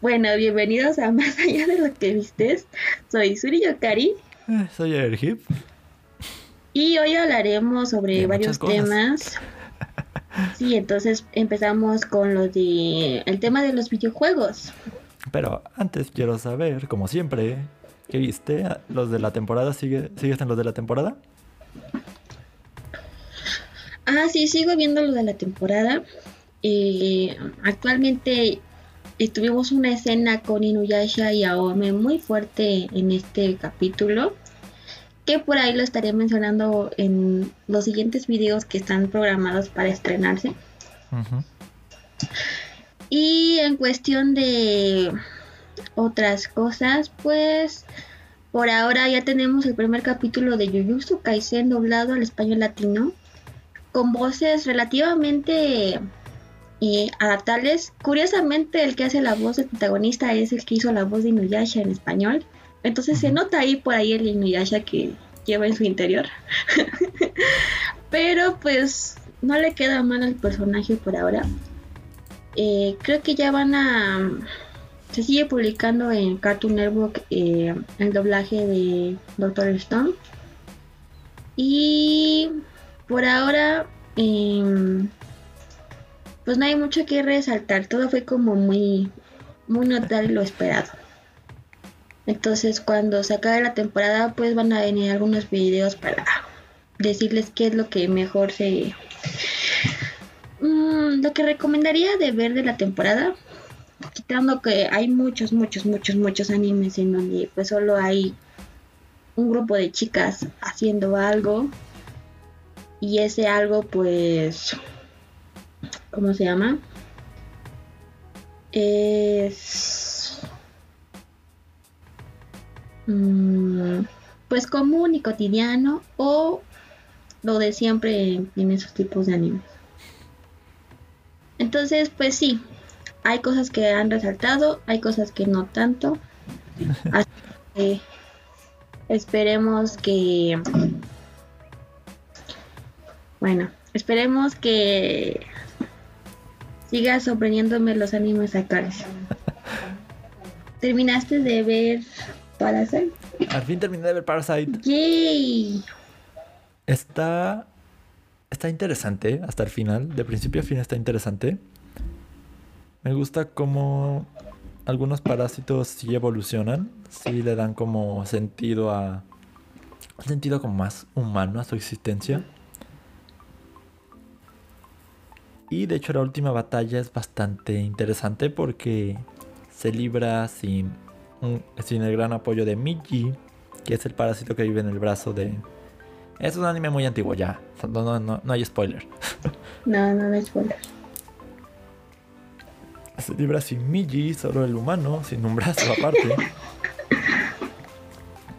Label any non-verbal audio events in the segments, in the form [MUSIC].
Bueno, bienvenidos a Más allá de lo que vistes. Soy Suri Yokari. Eh, soy Erhip. Y hoy hablaremos sobre varios temas. [LAUGHS] Sí, entonces empezamos con lo de el tema de los videojuegos. Pero antes quiero saber, como siempre, ¿qué viste? ¿Los de la temporada? ¿Sigue, ¿Sigues en los de la temporada? Ah, sí, sigo viendo lo de la temporada. Eh, actualmente tuvimos una escena con Inuyasha y Aome muy fuerte en este capítulo. Que por ahí lo estaré mencionando en los siguientes videos que están programados para estrenarse. Y en cuestión de otras cosas, pues por ahora ya tenemos el primer capítulo de Jujutsu Kaisen doblado al español latino con voces relativamente y adaptables. Curiosamente, el que hace la voz del protagonista es el que hizo la voz de Inuyasha en español. Entonces se nota ahí por ahí el Inuyasha que lleva en su interior. [LAUGHS] Pero pues no le queda mal al personaje por ahora. Eh, creo que ya van a... Se sigue publicando en Cartoon Network eh, el doblaje de Doctor Stone. Y por ahora... Eh, pues no hay mucho que resaltar, todo fue como muy, muy notable lo esperado. Entonces cuando se acabe la temporada pues van a venir algunos videos para decirles qué es lo que mejor se... Mm, lo que recomendaría de ver de la temporada, quitando que hay muchos, muchos, muchos, muchos animes en donde pues solo hay un grupo de chicas haciendo algo y ese algo pues ¿cómo se llama? Es mm, pues común y cotidiano o lo de siempre en, esos tipos de animes. Entonces, pues sí, hay cosas que han resaltado, hay cosas que no tanto. [LAUGHS] Así que esperemos que bueno, esperemos que siga sorprendiéndome los animes actuales. [LAUGHS] ¿Terminaste de ver Parasite? Al fin terminé de ver Parasite. ¡Yay! Está. Está interesante hasta el final. De principio a fin está interesante. Me gusta cómo algunos parásitos sí evolucionan. Sí le dan como sentido a. Un sentido como más humano a su existencia. Y de hecho la última batalla es bastante interesante porque se libra sin, sin el gran apoyo de Miji, que es el parásito que vive en el brazo de... Es un anime muy antiguo ya, no, no, no hay spoiler. [LAUGHS] No, no hay spoiler. Se libra sin Miji, solo el humano, sin un brazo aparte. [LAUGHS]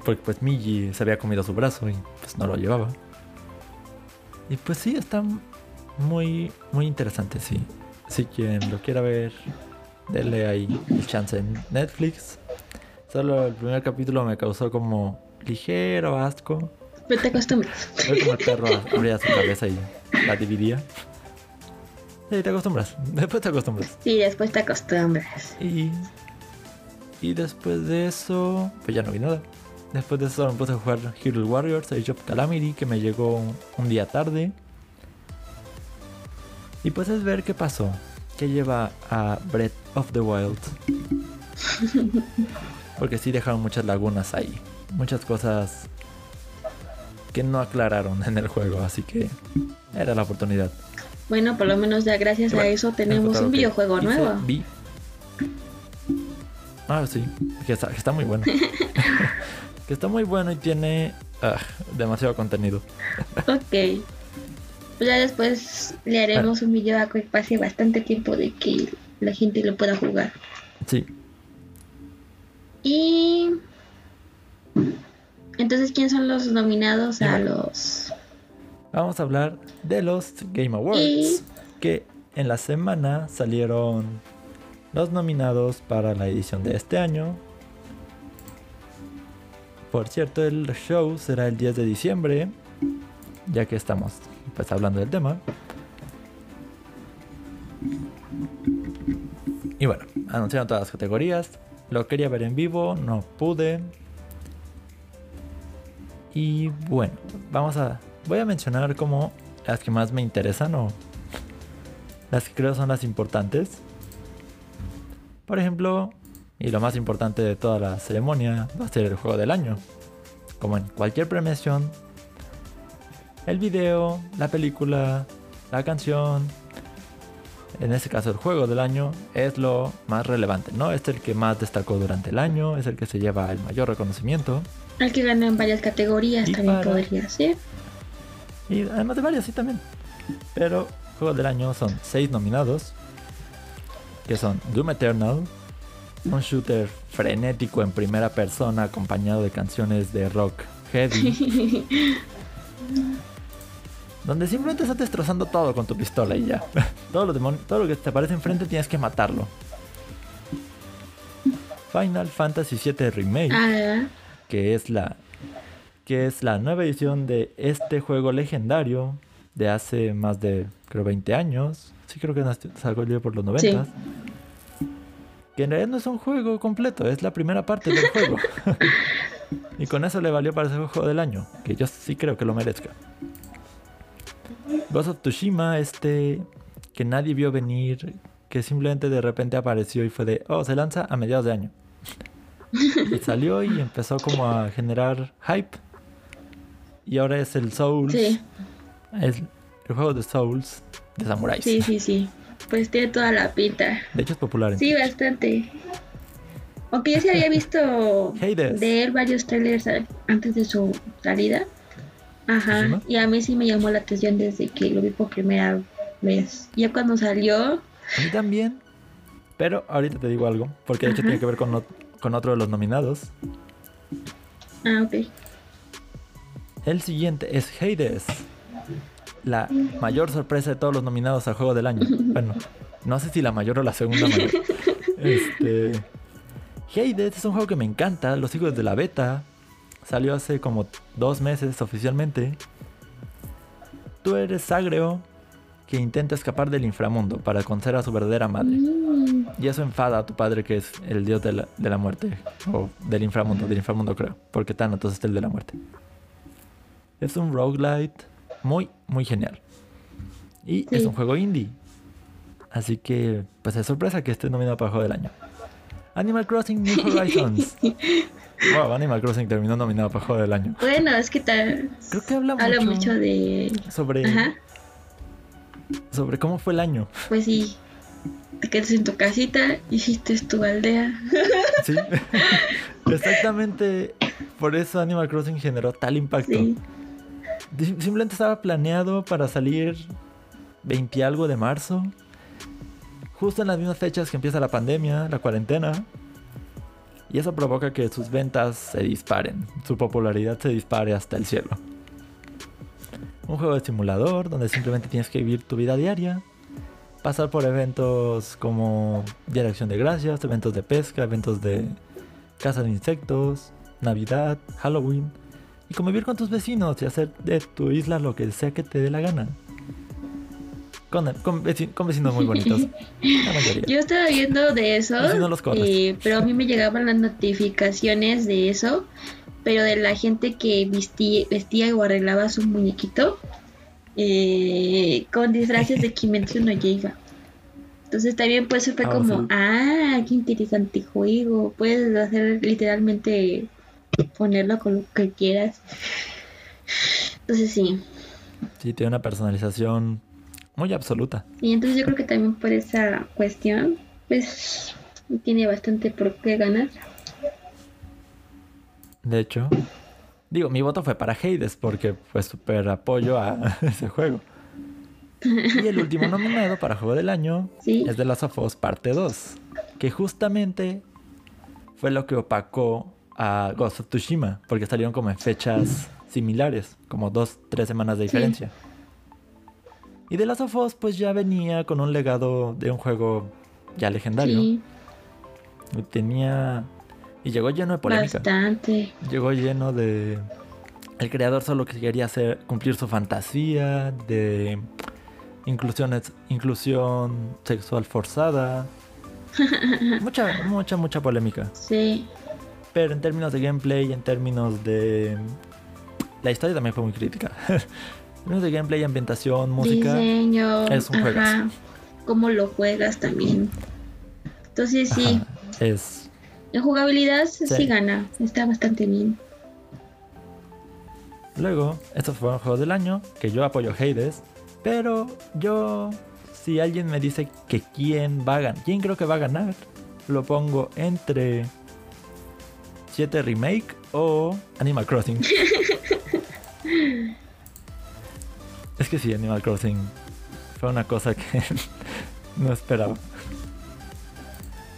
Porque pues Miji se había comido su brazo y pues no lo llevaba. Y pues sí, está muy, muy interesante, sí. Si quien lo quiera ver, denle ahí el chance en Netflix. Solo el primer capítulo me causó como ligero asco. Pero te acostumbras. como el perro abría su cabeza y la dividía. Sí, te acostumbras. Después te acostumbras. Sí, después te acostumbras. Y, y después de eso, pues ya no vi nada. Después de eso me puse a jugar Hero Warriors, Age of Calamity, que me llegó un día tarde. Y pues es ver qué pasó, qué lleva a Breath of the Wild. Porque sí dejaron muchas lagunas ahí, muchas cosas que no aclararon en el juego, así que era la oportunidad. Bueno, por lo menos ya gracias a eso tenemos un videojuego nuevo. Vi. Ah, sí, que está, muy bueno. [LAUGHS] que está muy bueno y tiene ah, demasiado contenido. ok. Pues ya después le haremos un video a que pase bastante tiempo de que la gente lo pueda jugar. Sí. Y entonces, ¿quiénes son los nominados a los? Vamos a hablar de los Game Awards. Que en la semana salieron los nominados para la edición de este año. Por cierto, el show será el 10 de diciembre, ya que estamos pues hablando del tema. Y bueno, anunciaron todas las categorías. Lo quería ver en vivo, no pude. Y bueno, vamos a. Voy a mencionar como las que más me interesan o las que creo son las importantes. Por ejemplo, y lo más importante de toda la ceremonia va a ser el juego del año. Como en cualquier premiación, el video, la película, la canción, en este caso el juego del año, es lo más relevante, ¿no? Es el que más destacó durante el año, es el que se lleva el mayor reconocimiento. El que ganó en varias categorías también podría ser. Y además de varias, sí también. Pero juego del año son seis nominados, que son Doom Eternal, un shooter frenético en primera persona acompañado de canciones de rock heavy. [LAUGHS] donde simplemente estás destrozando todo con tu pistola y ya. [LAUGHS] todo, lo todo lo que te aparece enfrente tienes que matarlo. Final Fantasy VII Remake, Ah, que es la que es la nueva edición de este juego legendario de hace más de creo 20 años. Sí creo que nació- salió por los 90. Que en realidad no es un juego completo, es la primera parte del juego. [LAUGHS] y con eso le valió para ser el juego del año, que yo sí creo que lo merezca. Ghost of Tsushima, este que nadie vio venir, que simplemente de repente apareció y fue de, oh, se lanza a mediados de año. y [LAUGHS] salió y empezó como a generar hype. Y ahora es el Souls. sí, Es el juego de Souls de Samuráis. sí, sí, sí. Pues tiene toda la pinta. De hecho es popular. en Sí, bastante. Aunque yo sí había visto [LAUGHS] de él varios trailers antes de su salida. Ajá. Y a mí sí me llamó la atención desde que lo vi por primera vez. Ya cuando salió, A mí también. Pero ahorita te digo algo, porque de hecho Ajá. tiene que ver con, con otro de los nominados. ah, ok. El siguiente es Hades. La mayor sorpresa de todos los nominados al juego del año. [LAUGHS] Bueno, no sé si la mayor o la segunda mayor. [LAUGHS] Este. Hades es un juego que me encanta. Lo sigo desde la beta. Salió hace como dos meses oficialmente. Tú eres Sagreo que intenta escapar del inframundo para conocer a su verdadera madre. Mm, Y eso enfada a tu padre, que es el dios de la, de la muerte. O del inframundo, del inframundo creo. Porque Thanatos es el de la muerte. Es un roguelite muy, muy genial. Y es un juego indie. Así que, pues es sorpresa que esté nominado para Juego del Año. Animal Crossing New Horizons. [LAUGHS] wow, Animal Crossing terminó nominado para Juego del Año. Bueno, es que tal Creo que habla, habla mucho, mucho de... sobre, Ajá, sobre cómo fue el año. pues sí. Te quedas en tu casita, hiciste tu aldea. [LAUGHS] Sí. Exactamente. Por eso Animal Crossing generó tal impacto. Sí. Sim- Simplemente estaba planeado para salir 20 y algo de marzo. Justo en las mismas fechas que empieza la pandemia, la cuarentena. Y eso provoca que sus ventas se disparen. Su popularidad se dispare hasta el cielo. Un juego de simulador donde simplemente tienes que vivir tu vida diaria. Pasar por eventos como Día de Acción de Gracias, eventos de pesca, eventos de caza de insectos, Navidad, Halloween y convivir con tus vecinos y hacer de tu isla lo que sea que te dé la gana. Con, con veci- con vecinos muy bonitos. [LAUGHS] La mayoría. Yo estaba viendo de eso, los eh, pero a mí me llegaban las notificaciones de eso, pero de la gente que vestía, vestía o arreglaba su muñequito eh, con disfraces de Kimetsu no Yaiba. Entonces también pues fue Ah, como, sí. ah, qué interesante juego, puedes hacer literalmente ponerlo con lo que quieras. Entonces sí, Sí, tiene una personalización muy absoluta. y entonces yo creo que también por esa cuestión, pues tiene bastante por qué ganar. De hecho, digo, mi voto fue para Hades porque fue súper apoyo a [LAUGHS] ese juego. Y el último [LAUGHS] nominado para Juego del Año Sí. es The Last of Us Parte 2, que justamente fue lo que opacó a Ghost of Tsushima, porque salieron como en fechas similares, como dos, tres semanas de diferencia. Y The Last of Us pues ya venía con un legado de un juego ya legendario. Sí, Y tenía... Y llegó lleno de polémica. bastante. Llegó lleno de... El creador solo que quería hacer cumplir su fantasía de inclusión, inclusión sexual forzada, [LAUGHS] mucha, mucha, mucha polémica. Sí. Pero en términos de gameplay, en términos de... La historia también fue muy crítica. [LAUGHS] términos de gameplay, ambientación, música... Diseño. es un juegazo. Ajá. Cómo lo juegas también. Entonces sí, es... en jugabilidad sí. Sí. gana. Está bastante bien. Luego, estos fueron juegos del año, que yo apoyo Hades, pero yo, si alguien me dice que quién va a ganar, quién creo que va a ganar, lo pongo entre 7 Remake o Animal Crossing. [LAUGHS] es que sí, Animal Crossing fue una cosa que [LAUGHS] no esperaba.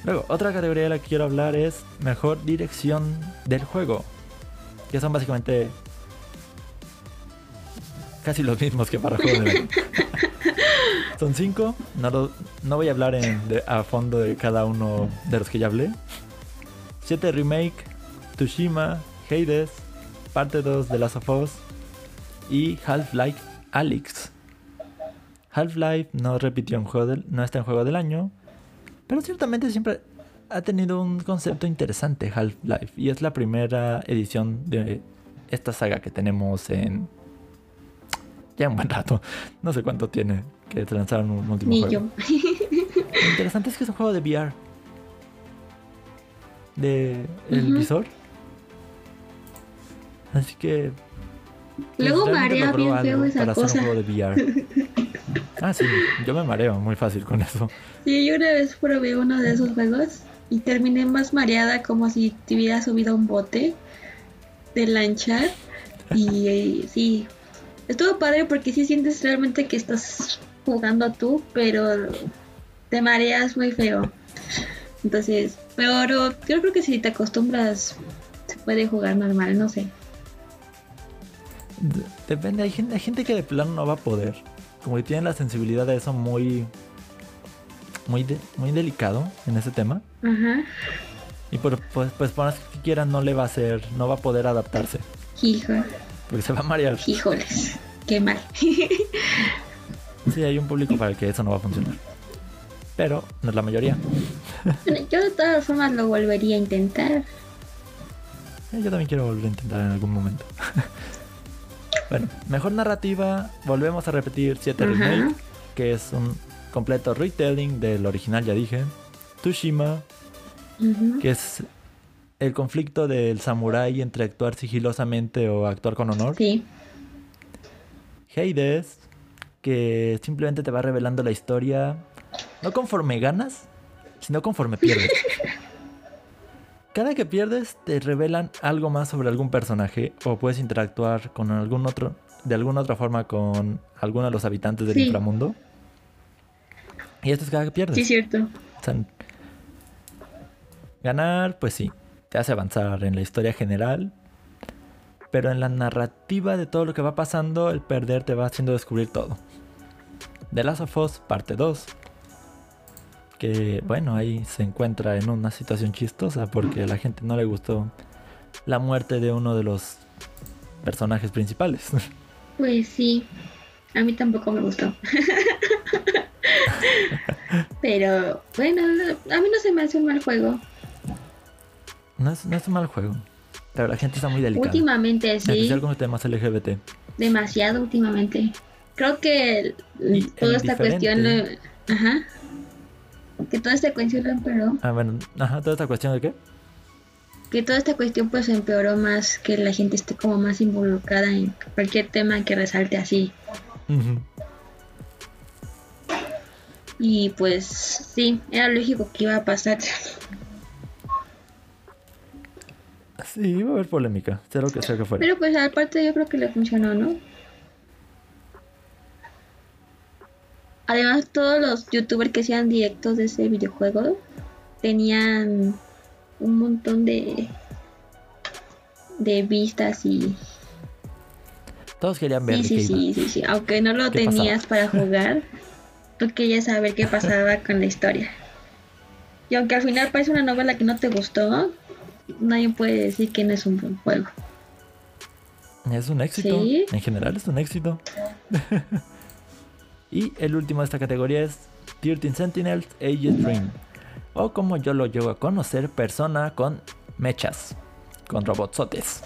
Luego, otra categoría de la que quiero hablar es mejor dirección del juego. Que son básicamente casi los mismos que para juegos. [LAUGHS] Son cinco. No, lo- no voy a hablar en- de- a fondo de cada uno de los que ya hablé. 7 Remake, Tsushima, Hades, parte 2 de Last of Us y Half-Life Alyx. Half-Life no repitió en juego del- no está en juego del año, pero ciertamente siempre ha tenido un concepto interesante Half-Life y es la primera edición de esta saga que tenemos en ya un buen rato. No sé cuánto tiene que lanzaron un último Ni juego. yo. Lo interesante es que es un juego de VR. De el visor. Así que. Pues, Luego realmente marea bien algo feo esa para hacer cosa. un juego de VR. [LAUGHS] Ah, sí, yo me mareo muy fácil con eso. Sí, yo una vez probé uno de esos juegos y terminé más mareada como si te hubiera subido a un bote de lancha. Y [LAUGHS] eh, sí, estuvo padre porque sí sientes realmente que estás jugando tú, pero te mareas muy feo. Entonces, pero yo creo que si te acostumbras se puede jugar normal, no sé. De- Depende, hay gente, hay gente que de plano no va a poder. Como que tienen la sensibilidad de eso muy. Muy, de- muy delicado en ese tema. Ajá. Y por, pues, pues por más que quiera, no le va a hacer. No va a poder adaptarse. Hijo, Porque se va a marear. híjoles, qué mal. Sí, hay un público para el que eso no va a funcionar. Pero no es la mayoría. Bueno, yo de todas formas lo volvería a intentar. Eh, Yo también quiero volver a intentar en algún momento. Bueno, mejor narrativa. Volvemos a repetir 7 Ajá. Remake, que es un completo retelling del original, ya dije. Tsushima, Ujú. que es el conflicto del samurái entre actuar sigilosamente o actuar con honor. Sí, Hades, que simplemente te va revelando la historia, no conforme ganas, sino conforme pierdes. [LAUGHS] Cada que pierdes te revelan algo más sobre algún personaje o puedes interactuar con algún otro, de alguna otra forma con alguno de los habitantes del Sí. inframundo. Y esto es cada que pierdes. sí, cierto. O sea, ganar, pues sí, te hace avanzar en la historia general. Pero en la narrativa de todo lo que va pasando, el perder te va haciendo descubrir todo. The Last of Us, parte 2. Que bueno, ahí se encuentra en una situación chistosa porque a la gente no le gustó la muerte de uno de los personajes principales. Pues sí, a mí tampoco me gustó. Pero bueno, a mí no se me hace un mal juego. No es, no es un mal juego, pero la gente está muy delicada. Últimamente En sí, especial con los temas LGBT. demasiado últimamente. Creo que el- toda esta cuestión, lo- ajá, que toda esta cuestión empeoró. Ah, bueno, ajá, toda esta cuestión de qué? Que toda esta cuestión pues empeoró más que la gente esté como más involucrada en cualquier tema que resalte así. Ujú. Y pues sí, era lógico que iba a pasar. Sí, va a haber polémica, sea lo que sea que fuera. Pero pues aparte yo creo que le funcionó, ¿no? Además todos los youtubers que hacían directos de ese videojuego tenían un montón de de vistas y Todos querían ver sí, sí, sí, sí, sí, aunque no lo tenías para jugar, tú querías saber qué pasaba con la historia. Y aunque al final parece una novela que no te gustó, nadie puede decir que no es un buen juego. Es un éxito. Sí. En general es un éxito. [LAUGHS] y el último de esta categoría es 13 Sentinels Age Dream. O como yo lo llego a conocer, persona con mechas, con robotsotes.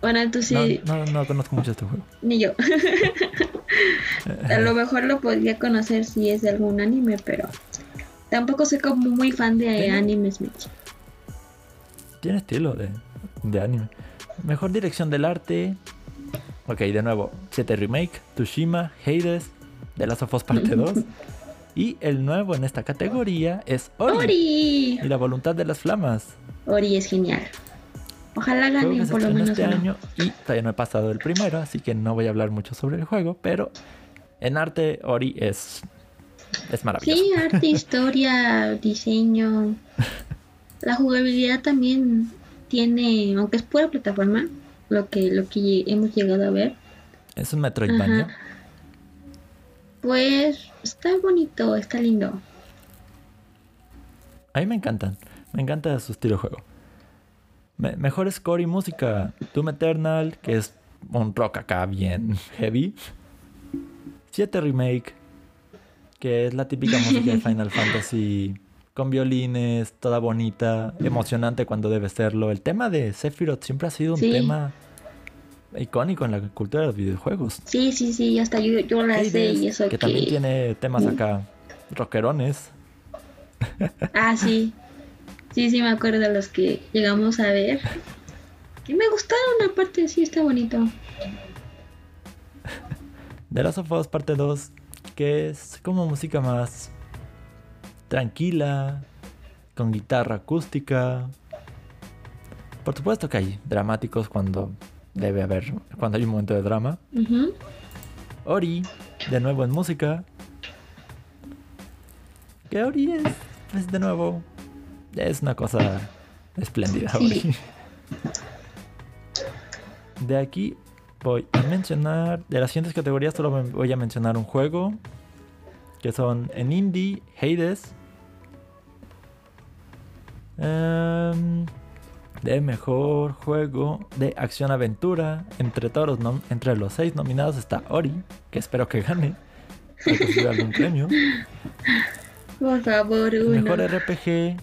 Bueno, tú sí. No, no, no conozco mucho este juego. Ni yo. [LAUGHS] a lo mejor lo podría conocer si es de algún anime, pero tampoco soy como muy fan de ¿Tiene? animes. Tiene estilo de, de anime. Mejor dirección del arte. Ok, de nuevo. 7 Remake, Tushima, Hades, The Last of Us Parte [LAUGHS] 2. Y el nuevo en esta categoría es Ori. ¡Ori! Y la voluntad de las flamas. Ori es genial. Ojalá ganen por lo menos este año y todavía no he pasado el primero, así que no voy a hablar mucho sobre el juego, pero en arte Ori es es maravilloso. Sí, arte, [LAUGHS] historia, diseño. [LAUGHS] La jugabilidad también tiene, aunque es pura plataforma, lo que, lo que hemos llegado a ver, Es un Metroidvania. Ajá. pues está bonito, está lindo. A mí me encantan. Me encanta su estilo de juego. Me- mejor score y música. Doom Eternal, que es un rock acá bien [LAUGHS] heavy. 7 Remake, que es la típica música de [LAUGHS] Final Fantasy. Con violines, toda bonita, emocionante cuando debe serlo. El tema de Sephiroth siempre ha sido un Sí. tema icónico en la cultura de los videojuegos. Sí, sí, sí, hasta yo, yo la sé y eso que que... también tiene temas acá rockerones. Ah, sí. Sí, sí, me acuerdo de los que llegamos a ver. Que me gustaron, aparte, sí, está bonito. [LAUGHS] The Last of Us parte 2, que es como música más tranquila, con guitarra acústica. Por supuesto que hay dramáticos cuando debe haber, cuando hay un momento de drama. Ori, de nuevo en música. Que Ori es, pues de nuevo, es una cosa espléndida. Sí. Ori. De aquí voy a mencionar, de las siguientes categorías solo voy a mencionar un juego, que son en indie, Hades. Em, de mejor juego de acción aventura. Entre todos los nom- entre los seis nominados está Ori, que espero que gane. que algún premio. Por favor, El uno. mejor RPG.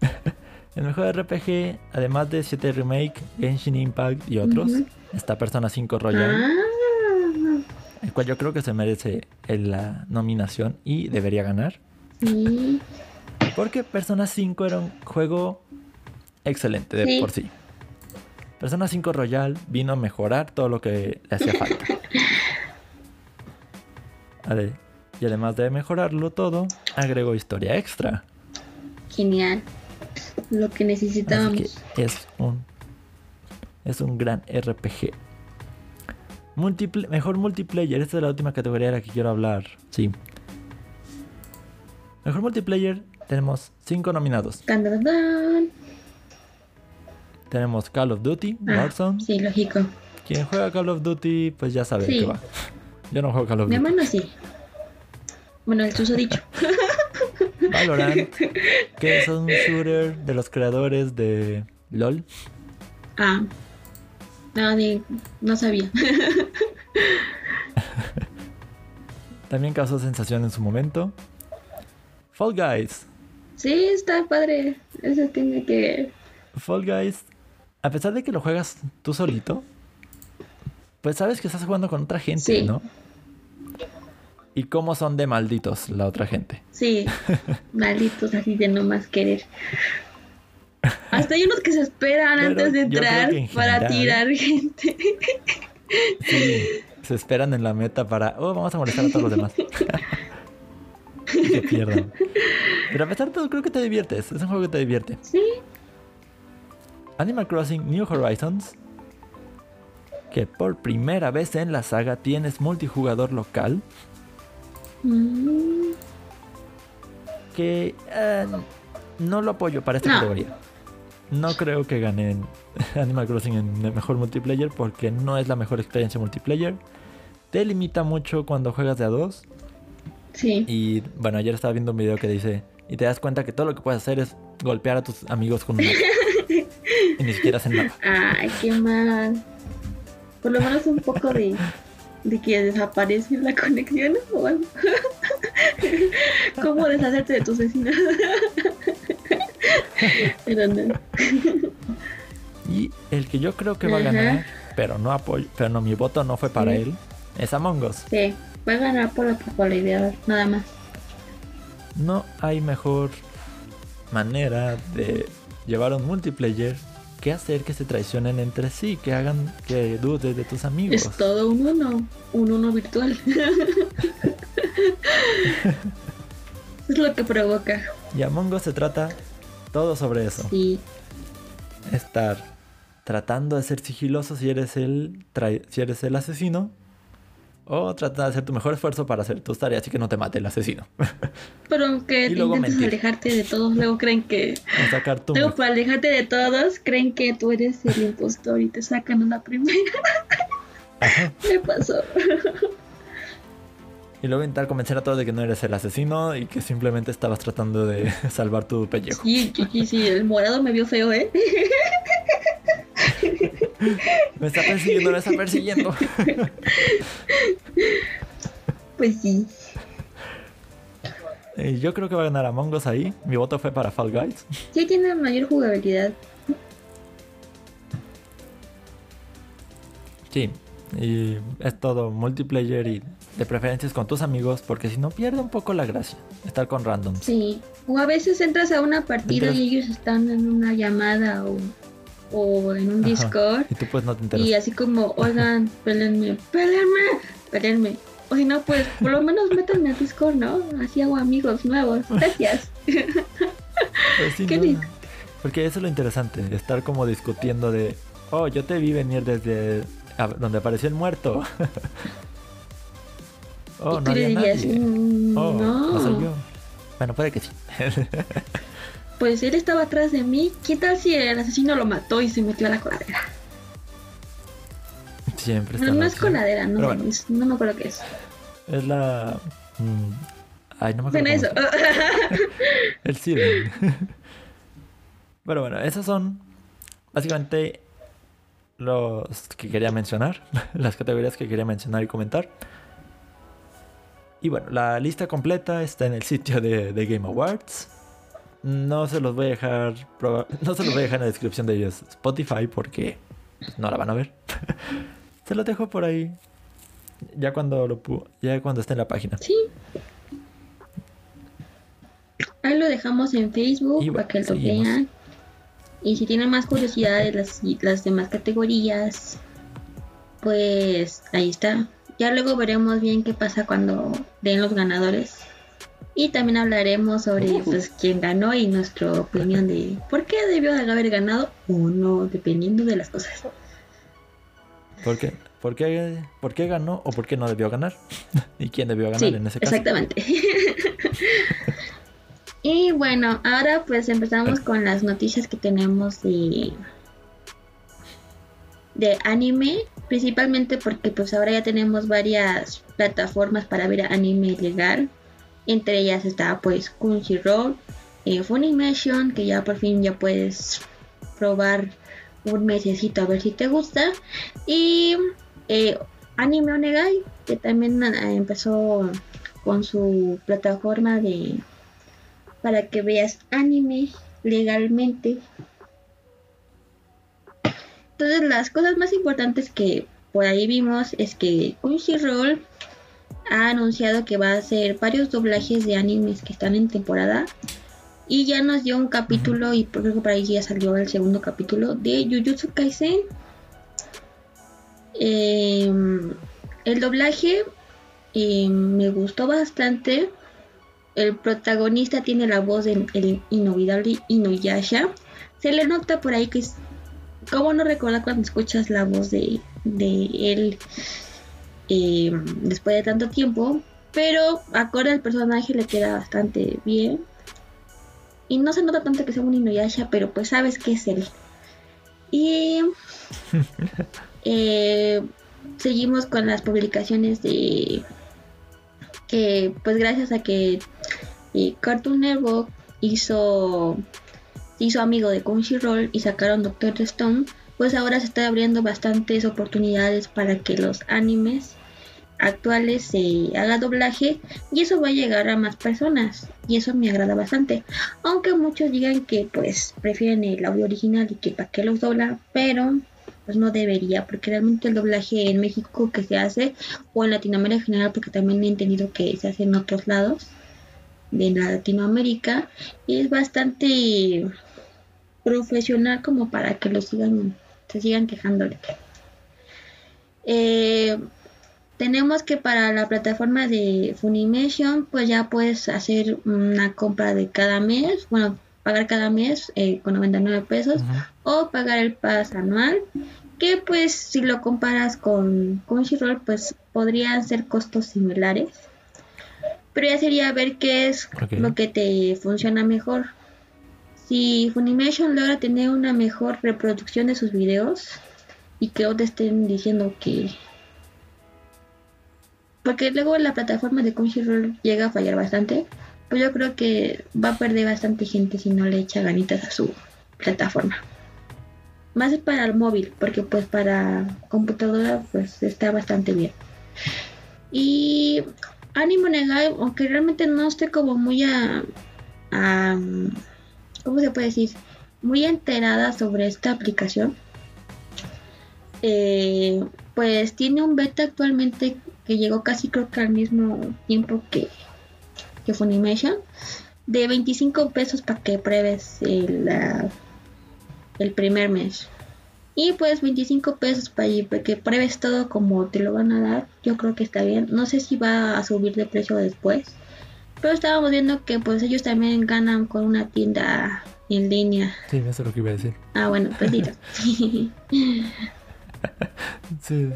[LAUGHS] el mejor RPG, además de 7 Remake, Genshin Impact y otros, Ujú. está Persona 5 Royal, Ah, el cual yo creo que se merece el- la nominación y debería ganar. sí. Porque Persona 5 era un juego excelente de Sí. por sí. Persona 5 Royal vino a mejorar todo lo que le hacía [LAUGHS] falta. Y además de mejorarlo todo, agregó historia extra. Genial. Lo que necesitábamos. que es un es un gran RPG. Multiple- mejor multiplayer, esta es la última categoría de la que quiero hablar. Sí. Mejor multiplayer tenemos cinco nominados. Tenemos Call of Duty, Ah, Warzone. Sí, lógico. Quien juega Call of Duty, pues ya sabe Sí. qué va. [LAUGHS] Yo no juego Call of Mi Duty. hermano sí. Bueno, el susodicho. [LAUGHS] Valorant, [LAUGHS] que es un shooter de los creadores de LOL. Ah. No, no sabía. También causó sensación en su momento. Fall Guys. Sí, está padre. Eso tiene que. Fall Guys, a pesar de que lo juegas tú solito, pues sabes que estás jugando con otra gente, Sí. ¿no? Y cómo son de malditos la otra gente. Sí. [LAUGHS] Malditos así de no más querer. Hasta hay unos que se esperan Pero antes de entrar en para general- tirar gente. Sí, se esperan en la meta para, oh, vamos a molestar a todos los demás. [LAUGHS] y que pierdan. [LAUGHS] Pero a pesar de todo, creo que te diviertes. Es un juego que te divierte. Sí. Animal Crossing New Horizons, que por primera vez en la saga tienes multijugador local, Mm, que eh, no lo apoyo para esta No. categoría. No creo que ganen [LAUGHS] Animal Crossing en el mejor multiplayer porque no es la mejor experiencia multiplayer. Te limita mucho cuando juegas de a dos. Sí. Y bueno, ayer estaba viendo un video que dice, y te das cuenta que todo lo que puedes hacer es golpear a tus amigos con un... [LAUGHS] y ni siquiera hacen nada. Ay, qué mal. Por lo menos un poco de, de que desaparece la conexión o algo. [LAUGHS] ¿Cómo deshacerte de tus vecinos? [LAUGHS] Pero no. Y el que yo creo que va a ganar, pero no apoyo, pero no, mi voto no fue para Sí. él, es Among Us. Sí, va a ganar por la popularidad, nada más. No hay mejor manera de llevar un multiplayer que hacer que se traicionen entre sí, que hagan que dudes de tus amigos. Es todo un uno, un uno virtual. [LAUGHS] es lo que provoca. Y Among Us se trata todo sobre eso. Sí, Estar tratando de ser sigiloso si eres el si eres el asesino o tratar de hacer tu mejor esfuerzo para hacer tus tareas y que no te mate el asesino. [LAUGHS] pero aunque Y luego intentes mentir. alejarte de todos, luego creen que... [LAUGHS] o sacar tu Luego para alejarte de todos, creen que tú eres el impostor y te sacan a la primera. Ajá. [LAUGHS] Me pasó. Y luego intentar convencer a todos de que no eres el asesino y que simplemente estabas tratando de salvar tu pellejo. Sí, sí, sí, el morado me vio feo, ¿eh? Me está persiguiendo, me está persiguiendo. Pues sí. Y yo creo que va a ganar Among Us ahí. Mi voto fue para Fall Guys. Sí tiene mayor jugabilidad. Sí. Y es todo multiplayer y de preferencias con tus amigos porque si no pierde un poco la gracia estar con randoms. Sí. O a veces entras a una partida y ellos están en una llamada o, o en un Ajá. Discord. Y tú pues no te enteras. Y así como, oigan, pélenme, pélenme, pélenme. O si no, pues por lo menos métanme a Discord, ¿no? Así hago amigos nuevos. Gracias. [LAUGHS] Pues sí, qué no. Porque eso es lo interesante, estar como discutiendo de, oh, yo te vi venir desde donde apareció el muerto. [LAUGHS] oh, y no tú le había dirías, nadie. "Mm, Oh, no. soy no. yo. Bueno, puede que sí. [LAUGHS] Pues él estaba atrás de mí. ¿Qué tal si el asesino lo mató y se metió a la coladera? Siempre está No, no es coladera, no, bueno, es- no me acuerdo qué es. es la... mm, Ay, no me acuerdo. Bueno, eso. [LAUGHS] El Siren. [LAUGHS] Pero bueno, esas son básicamente los que quería mencionar, [LAUGHS] las categorías que quería mencionar y comentar. Y bueno, la lista completa está en el sitio de, de Game Awards. No se los voy a dejar no se los voy a dejar en la descripción de Spotify porque no la van a ver. [LAUGHS] se los dejo por ahí ya cuando lo ya cuando esté en la página. Sí. Ahí lo dejamos en Facebook Y bueno, para que lo seguimos. vean. Y si tienen más curiosidades, las, las demás categorías, pues ahí está. Ya luego veremos bien qué pasa cuando den los ganadores. Y también hablaremos sobre pues, quién ganó y nuestra opinión de por qué debió de haber ganado o no, dependiendo de las cosas. ¿Por qué? ¿Por qué, por qué ganó o por qué no debió ganar? [LAUGHS] ¿Y quién debió ganar Sí, en ese caso? exactamente. [LAUGHS] y bueno, ahora pues empezamos con las noticias que tenemos de de anime, principalmente porque pues ahora ya tenemos varias plataformas para ver anime legal. Entre ellas está pues Crunchyroll, eh, Funimation, que ya por fin ya puedes probar un mesecito a ver si te gusta. Y eh, Anime Onegai, que también eh, empezó con su plataforma de para que veas anime legalmente. Entonces las cosas más importantes que por ahí vimos es que Crunchyroll ha anunciado que va a hacer varios doblajes de animes que están en temporada y ya nos dio un capítulo y creo que por ahí ya salió el segundo capítulo de Jujutsu Kaisen. Em, el doblaje eh, me gustó bastante. El protagonista tiene la voz del el inolvidable Inuyasha. Se le nota por ahí que es. ¿Cómo no recordar cuando escuchas la voz de, de él eh, después de tanto tiempo? Pero acorde al personaje le queda bastante bien. Y no se nota tanto que sea un Inuyasha, pero pues sabes que es él. Y [LAUGHS] eh, seguimos con las publicaciones de que pues gracias a que eh, Cartoon Network hizo hizo amigo de Crunchyroll y sacaron Doctor Stone pues ahora se está abriendo bastantes oportunidades para que los animes actuales se haga doblaje y eso va a llegar a más personas y eso me agrada bastante. Aunque muchos digan que pues prefieren el audio original y que para qué los dobla pero pues no debería porque realmente el doblaje en México que se hace o en Latinoamérica en general porque también he entendido que se hace en otros lados de Latinoamérica es bastante profesional como para que lo sigan se sigan quejándole eh, tenemos que para la plataforma de Funimation, pues ya puedes hacer una compra de cada mes, bueno, pagar cada mes eh, con 99 pesos o pagar el pass anual, que pues si lo comparas con Crunchyroll, pues podrían ser costos similares. Pero ya sería ver qué es lo que te funciona mejor. Si Funimation logra tener una mejor reproducción de sus videos y que otros estén diciendo que porque luego la plataforma de Crunchyroll llega a fallar bastante, pues yo creo que va a perder bastante gente si no le echa ganitas a su plataforma. Más para el móvil, porque pues para computadora pues está bastante bien. Y Animo Negai, aunque realmente no estoy como muy a ¿cómo se puede decir? Muy enterada sobre esta aplicación. Eh, pues tiene un beta actualmente que llegó casi creo que al mismo tiempo que, que Funimation, de 25 pesos para que pruebes el, el primer mes. Y pues 25 pesos para, que pruebes todo como te lo van a dar. Yo creo que está bien. No sé si va a subir de precio después. Pero estábamos viendo que pues ellos también ganan con una tienda en línea. Sí, eso es lo que iba a decir. Ah, bueno, pues [LAUGHS] [LAUGHS] sí, sí.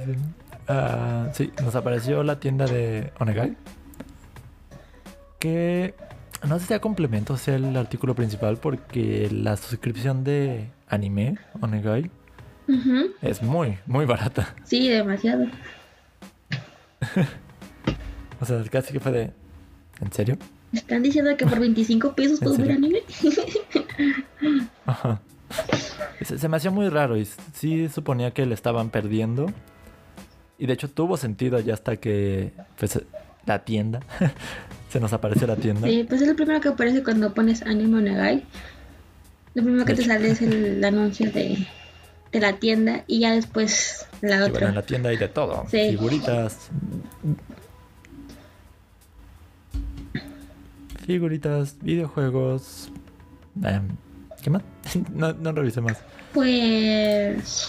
Ah, sí, nos apareció la tienda de Onegai. Que no sé si a complemento sea el artículo principal porque la suscripción de anime Onegai es muy, muy barata. Sí, demasiado. [LAUGHS] o sea, casi que fue de... ¿En serio? ¿Están diciendo que por 25 [LAUGHS] pesos puedo ver anime? [LAUGHS] [LAUGHS] Ajá. Se, se, me hacía muy raro y sí suponía que le estaban perdiendo y de hecho tuvo sentido ya hasta que pues, la tienda se nos apareció la tienda. Sí, pues es lo primero que aparece cuando pones Anime Onegai. Lo primero que te sale es el anuncio de, de la tienda y ya después la otra. Bueno, en la tienda hay de todo. Figuritas. Figuritas, videojuegos. Em, ¿Qué más? [LAUGHS] no, no revisé más. Pues.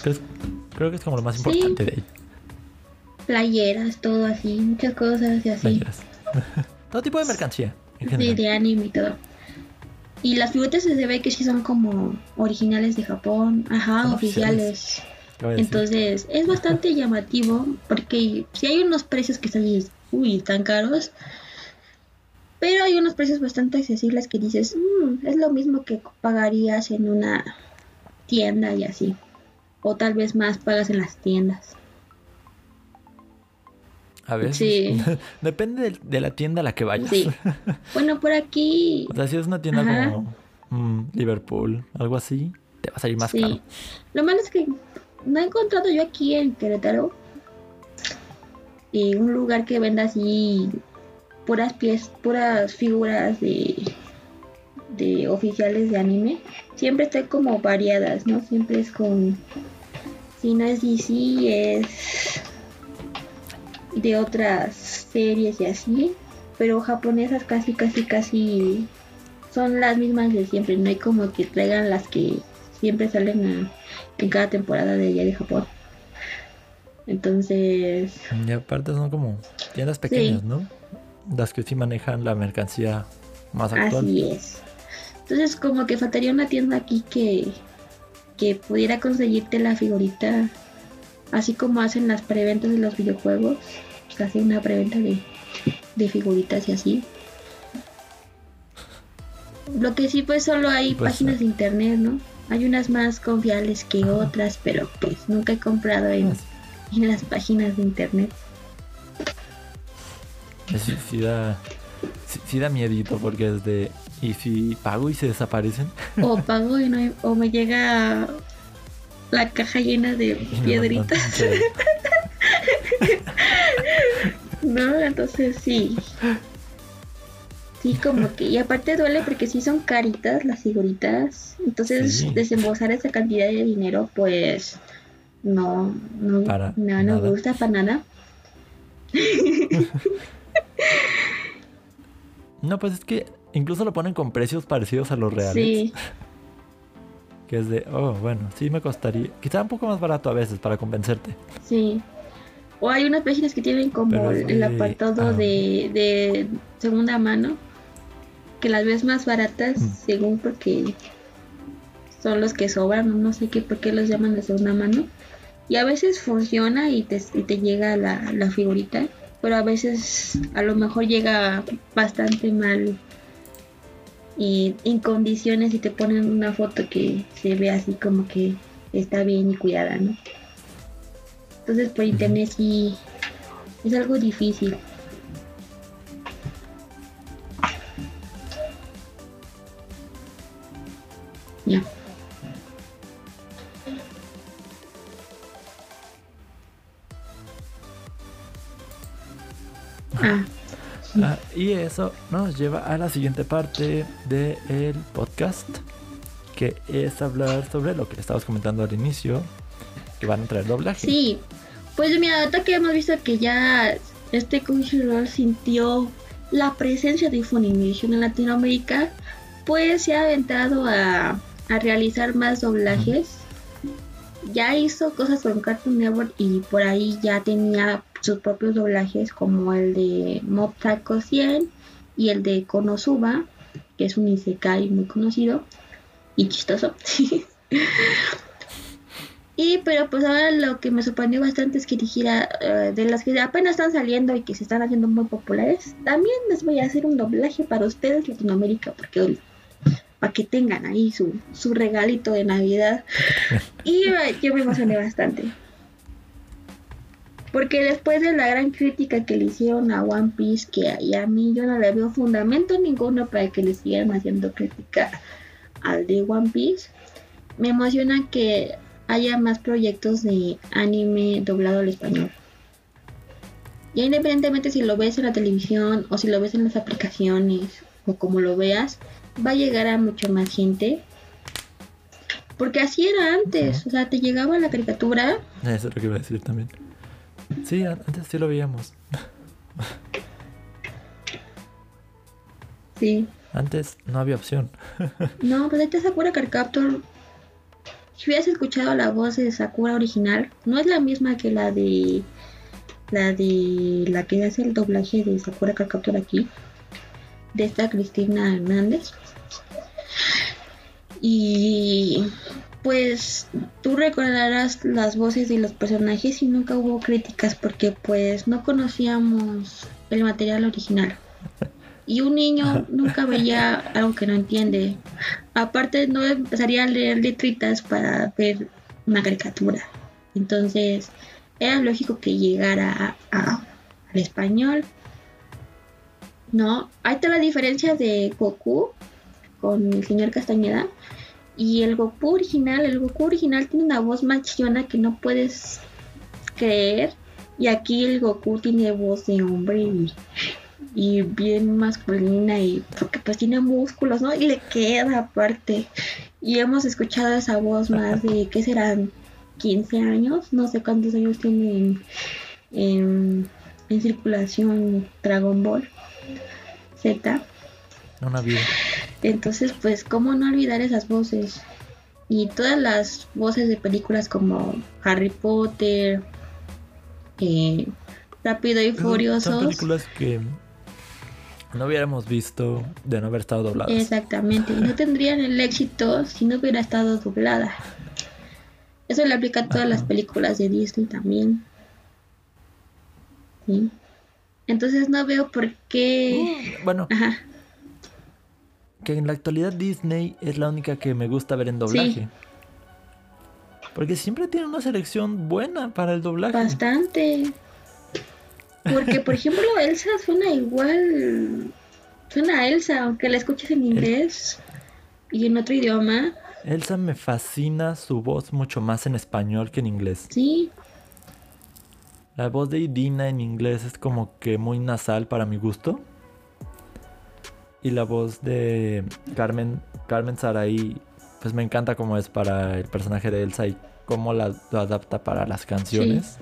Creo, que es como lo más importante de ahí playeras, todo así, muchas cosas y así. [LAUGHS] todo tipo de mercancía. Sí, de anime y todo. Y las figuritas se ve que sí son como originales de Japón, ajá, oficiales. Entonces es bastante [LAUGHS] llamativo porque si hay unos precios que están, uy, tan caros, pero hay unos precios bastante accesibles que dices, mm, es lo mismo que pagarías en una tienda y así. O tal vez más pagas en las tiendas. A veces. Sí. [LAUGHS] Depende de, la tienda a la que vayas. Sí. [LAUGHS] Bueno, por aquí. O sea, si es una tienda como mm, Liverpool, algo así, te va a salir más sí. caro. Lo malo es que no he encontrado yo aquí en Querétaro eh, un lugar que venda así puras pies, puras figuras de, de oficiales de anime. Siempre está como variadas, ¿no? Siempre es con. Si no es DC, es de otras series y así, pero japonesas casi, casi, casi son las mismas de siempre. No hay como que traigan las que siempre salen en cada temporada de allá de Japón. Entonces. Y aparte son como tiendas pequeñas, ¿no? Las que sí manejan la mercancía más actual. Así es. Entonces, como que faltaría una tienda aquí que, que pudiera conseguirte la figurita así como hacen las preventas de los videojuegos, pues hacen una preventa de, figuritas y así. Lo que sí pues solo hay pues, páginas de internet, ¿no? Hay unas más confiables que otras, pero pues nunca he comprado en, las páginas de internet. Sí, sí da, sí, da miedito porque es de... ¿Y si pago y se desaparecen? O pago y no o me llega la caja llena de [LAUGHS] piedritas. [LAUGHS] ¿no? Entonces sí. Sí, como que, y aparte duele porque sí son caritas las figuritas. Entonces, Sí. desembolsar esa cantidad de dinero, pues no, no, Para no, no nada. gusta para nada. [LAUGHS] No, pues es que incluso lo ponen con precios parecidos a los reales. Sí, [LAUGHS] Que es de, oh, bueno, sí me costaría. Quizá un poco más barato a veces para convencerte. sí. O hay unas páginas que tienen como es el apartado ah. de, de segunda mano, que las ves más baratas Mm. según porque son los que sobran, no sé qué, por qué los llaman de segunda mano. Y a veces funciona y te, y te llega la, la figurita, pero a veces a lo mejor llega bastante mal y en condiciones y te ponen una foto que se ve así como que está bien y cuidada, ¿no? Entonces por internet sí es algo difícil. Ya. Ah, y eso nos lleva a la siguiente parte del podcast, que es hablar sobre lo que estabas comentando al inicio, que van a traer doblaje. sí. Pues mira, ahorita que hemos visto que ya este Crunchyroll sintió la presencia de Funimation en Latinoamérica, pues se ha aventado a, a realizar más doblajes. Ya hizo cosas con Cartoon Network y por ahí ya tenía sus propios doblajes como el de Mob Psycho 100 y el de Konosuba, que es un isekai muy conocido y chistoso. [LAUGHS] y pero pues ahora lo que me sorprendió bastante es que dijera eh, de las que apenas están saliendo y que se están haciendo muy populares, también les voy a hacer un doblaje para ustedes Latinoamérica porque para que tengan ahí su, su regalito de Navidad. Y yo me emocioné bastante. Porque después de la gran crítica que le hicieron a One Piece, que y a mí yo no le veo fundamento ninguno para que le sigan haciendo crítica al de One Piece, me emociona que haya más proyectos de anime doblado al español. Ya independientemente si lo ves en la televisión o si lo ves en las aplicaciones o como lo veas, va a llegar a mucho más gente. Porque así era antes, o sea, te llegaba la caricatura Eso es lo que iba a decir también. Sí, an- antes sí lo veíamos. Sí. Antes no había opción. No, pues ahorita Sakura Card Captor. Si hubieras escuchado la voz de Sakura original, no es la misma que la de. La de. La que hace el doblaje de Sakura Card Captor aquí. De esta Cristina Hernández. Y. Pues tú recordarás las voces de los personajes y nunca hubo críticas porque pues no conocíamos el material original. Y un niño [LAUGHS] nunca veía algo que no entiende. Aparte no empezaría a leer letritas para ver una caricatura. Entonces era lógico que llegara a- a- al español. No, ahí está la diferencia de Goku con el señor Castañeda. Y el Goku original, el Goku original tiene una voz más que no puedes creer. Y aquí el Goku tiene voz de hombre y, bien masculina y porque pues tiene músculos, ¿no? Y le queda aparte. Y hemos escuchado esa voz más de, ¿qué serán? 15 años, no sé cuántos años tiene en, en, en circulación Dragon Ball Z. Una vida. Entonces, pues, ¿cómo no olvidar esas voces? Y todas las voces de películas como Harry Potter, eh, Rápido y Esas Son películas que no hubiéramos visto de no haber estado dobladas. Exactamente, y no tendrían el éxito si no hubiera estado doblada. Eso le aplica a todas las películas de Disney también. ¿Sí? Entonces no veo por qué... [GASPS] Bueno, Ajá, que en la actualidad Disney es la única que me gusta ver en doblaje. Sí. Porque siempre tiene una selección buena para el doblaje. bastante. Porque, por ejemplo, [LAUGHS] Elsa suena igual. Suena a Elsa, aunque la escuches en inglés y en otro idioma. Elsa me fascina su voz mucho más en español que en inglés. Sí, La voz de Idina en inglés es como que muy nasal para mi gusto. Y la voz de Carmen, Carmen Sarai, pues me encanta como es para el personaje de Elsa y cómo la, lo adapta para las canciones.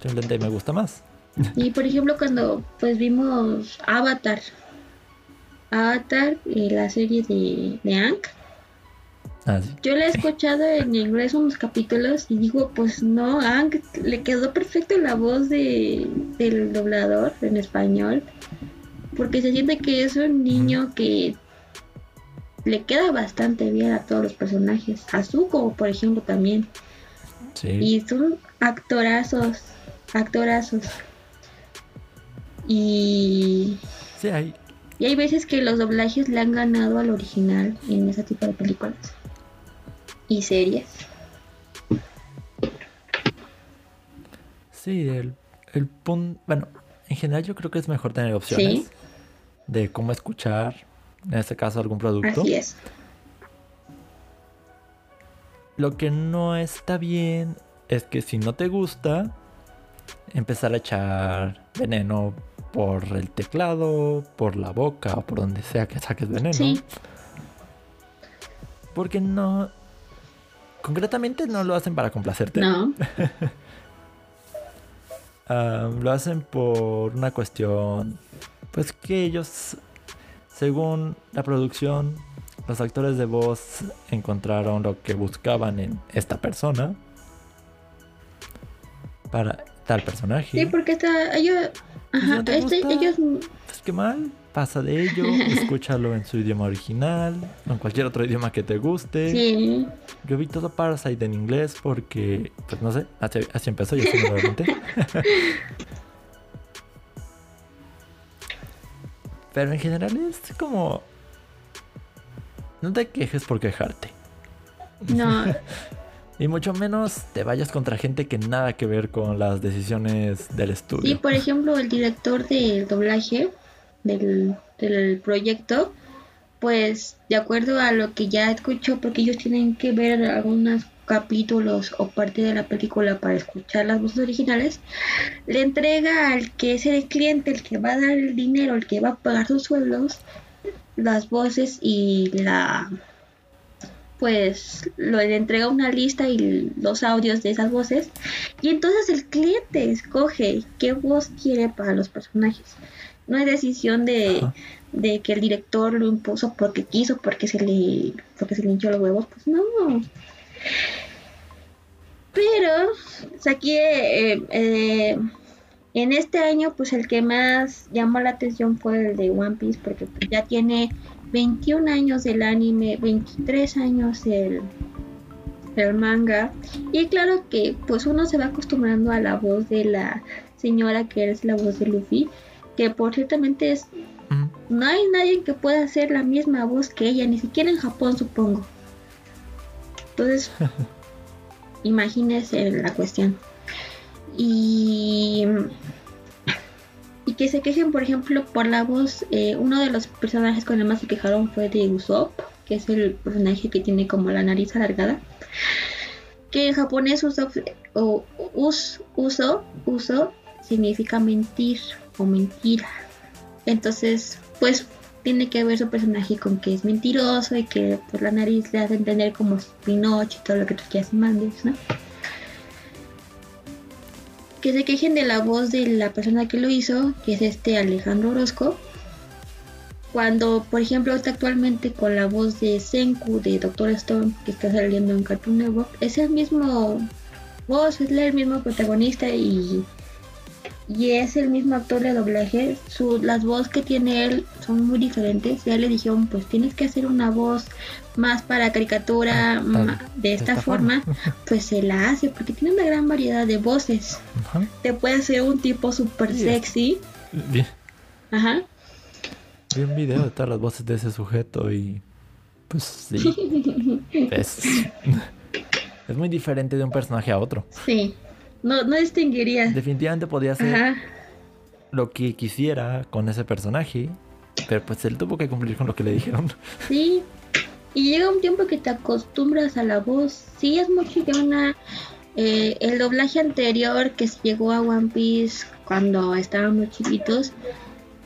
Simplemente me gusta más. Y por ejemplo cuando pues vimos Avatar, Avatar, eh, la serie de, de Ank, Ah, sí. yo la he escuchado en inglés unos capítulos y digo pues no, Ank le quedó perfecto la voz de, del doblador en español, porque se siente que es un niño que le queda bastante bien a todos los personajes, a Zuko por ejemplo también. Sí. Y son actorazos, actorazos. Y, Sí, hay, y hay veces que los doblajes le han ganado al original en ese tipo de películas y series. Sí, el, el punto. Bueno, en general yo creo que es mejor tener opciones Sí. de cómo escuchar, en este caso, algún producto. Así es. Lo que no está bien es que si no te gusta, empezar a echar veneno por el teclado, por la boca o por donde sea que saques veneno. Sí. Porque no. Concretamente no lo hacen para complacerte. No. [LAUGHS] Ah, lo hacen por una cuestión, pues que ellos, según la producción, los actores de voz encontraron lo que buscaban en esta persona para tal personaje. Sí, porque está ellos, ajá, no este- ellos Pues qué mal, pasa de ello, [LAUGHS] escúchalo en su idioma original, o en cualquier otro idioma que te guste. sí, Yo vi todo Parasite en inglés porque, pues no sé, así, así empezó y así me lo aventé. [LAUGHS] Pero en general es como... No te quejes por quejarte. no, [LAUGHS] Y mucho menos te vayas contra gente que nada que ver con las decisiones del sí, estudio. por ejemplo, el director del doblaje del, del proyecto, pues de acuerdo a lo que ya escuchó, porque ellos tienen que ver algunos capítulos o parte de la película para escuchar las voces originales, le entrega al que es el cliente, el que va a dar el dinero, el que va a pagar sus sueldos, las voces y la pues lo le entrega una lista y los audios de esas voces y entonces el cliente escoge qué voz quiere para los personajes. No es decisión de, Ajá. de que el director lo impuso porque quiso, porque se le, porque se le hinchó los huevos, pues no. Pero pues aquí eh, eh, en este año, pues el que más llamó la atención fue el de One Piece, porque pues, ya tiene 21 años del anime, 23 años el, el manga. Y claro que pues uno se va acostumbrando a la voz de la señora que es la voz de Luffy, que por ciertamente es no hay nadie que pueda hacer la misma voz que ella, ni siquiera en Japón supongo. Entonces, [LAUGHS] imagínese la cuestión. Y, y que se quejen, por ejemplo, por la voz. eh, uno de los personajes con el más se quejaron fue de Usopp, que es el personaje que tiene como la nariz alargada. Que en japonés Usopp, o us, uso, uso significa mentir o mentira. Entonces, pues tiene que ver su personaje con que es mentiroso y que por la nariz le hace entender como Pinocho y todo lo que tú quieras y mandes, ¿no? Que se quejen de la voz de la persona que lo hizo, que es este Alejandro Orozco. Cuando, por ejemplo, está actualmente con la voz de Senku de Doctor Stone, que está saliendo en Cartoon Network, es el mismo voz, es el mismo protagonista y y es el mismo actor de doblaje. Su, las voces que tiene él son muy diferentes. Ya le dijeron, pues tienes que hacer una voz más para caricatura Ah, de esta, forma. [LAUGHS] Pues se la hace porque tiene una gran variedad de voces. Ajá. Te puede hacer un tipo súper Sí. sexy. Vi, Ajá. vi un video de todas las voces de ese sujeto y pues sí. [LAUGHS] es, [LAUGHS] es muy diferente de un personaje a otro. Sí. No, no distinguiría. Definitivamente podía hacer Ajá. lo que quisiera con ese personaje, pero pues él tuvo que cumplir con lo que le dijeron. [LAUGHS] Sí. Y llega un tiempo que te acostumbras a la voz. Sí, es muy chillona. Eh, el doblaje anterior que se llegó a One Piece cuando estábamos chiquitos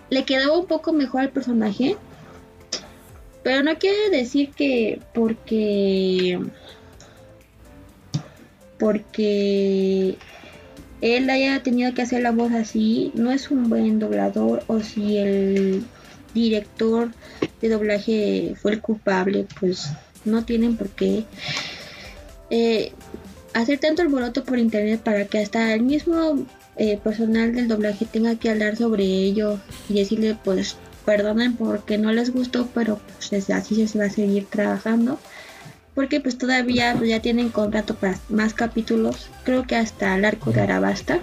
le quedaba un poco mejor al personaje. Pero no quiere decir que porque porque él haya tenido que hacer la voz así, no es un buen doblador o si el director de doblaje fue el culpable, pues no tienen por qué eh, hacer tanto alboroto por internet para que hasta el mismo eh, personal del doblaje tenga que hablar sobre ello y decirle pues perdonen porque no les gustó, pero pues así se va a seguir trabajando. Porque pues todavía pues, ya tienen contrato para más capítulos, creo que hasta el arco de Arabasta.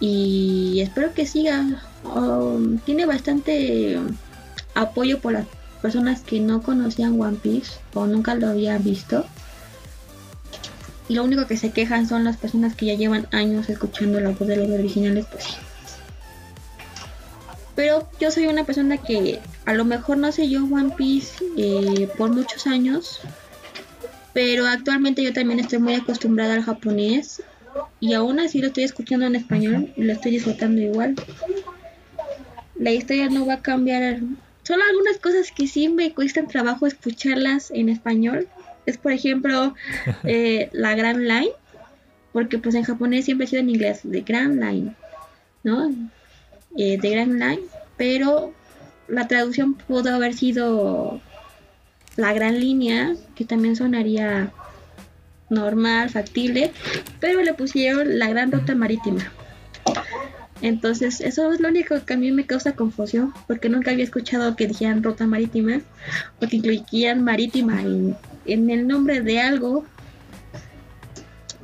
Y espero que siga. Um, tiene bastante apoyo por las personas que no conocían One Piece o nunca lo habían visto. Y lo único que se quejan son las personas que ya llevan años escuchando la voz de los originales, pues. Pero yo soy una persona que a lo mejor no sé yo One Piece eh, por muchos años. Pero actualmente yo también estoy muy acostumbrada al japonés. Y aún así lo estoy escuchando en español y lo estoy disfrutando igual. La historia no va a cambiar. Solo algunas cosas que sí me cuestan trabajo escucharlas en español es por ejemplo [LAUGHS] eh, la Grand Line, porque pues en japonés siempre ha sido en inglés, The Grand Line, ¿no? Eh, The Grand Line, pero la traducción pudo haber sido la gran línea, que también sonaría normal, factible, pero le pusieron la gran ruta marítima. Entonces, eso es lo único que a mí me causa confusión, porque nunca había escuchado que dijeran ruta marítima, o que incluían marítima en, en el nombre de algo,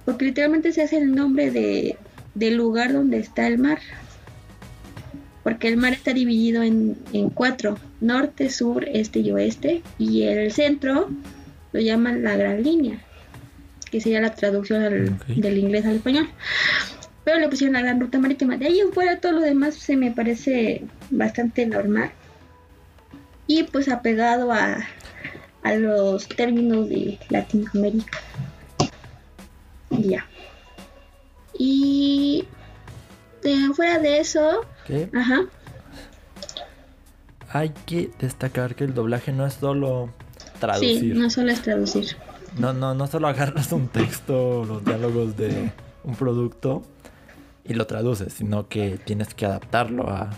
porque literalmente se hace el nombre de, del lugar donde está el mar, porque el mar está dividido en, en cuatro, norte, sur, este y oeste, y el centro lo llaman la gran línea, que sería la traducción del inglés al español pero le pusieron la gran ruta marítima. De ahí en fuera todo lo demás se me parece bastante normal. Y pues apegado a, a los términos de Latinoamérica. Ya. Y de, fuera de eso, ¿Qué? ajá. Hay que destacar que el doblaje no es solo traducir. Sí, no solo es traducir. No, no, no solo agarras un texto, los diálogos de un producto y lo traduces, sino que tienes que adaptarlo a,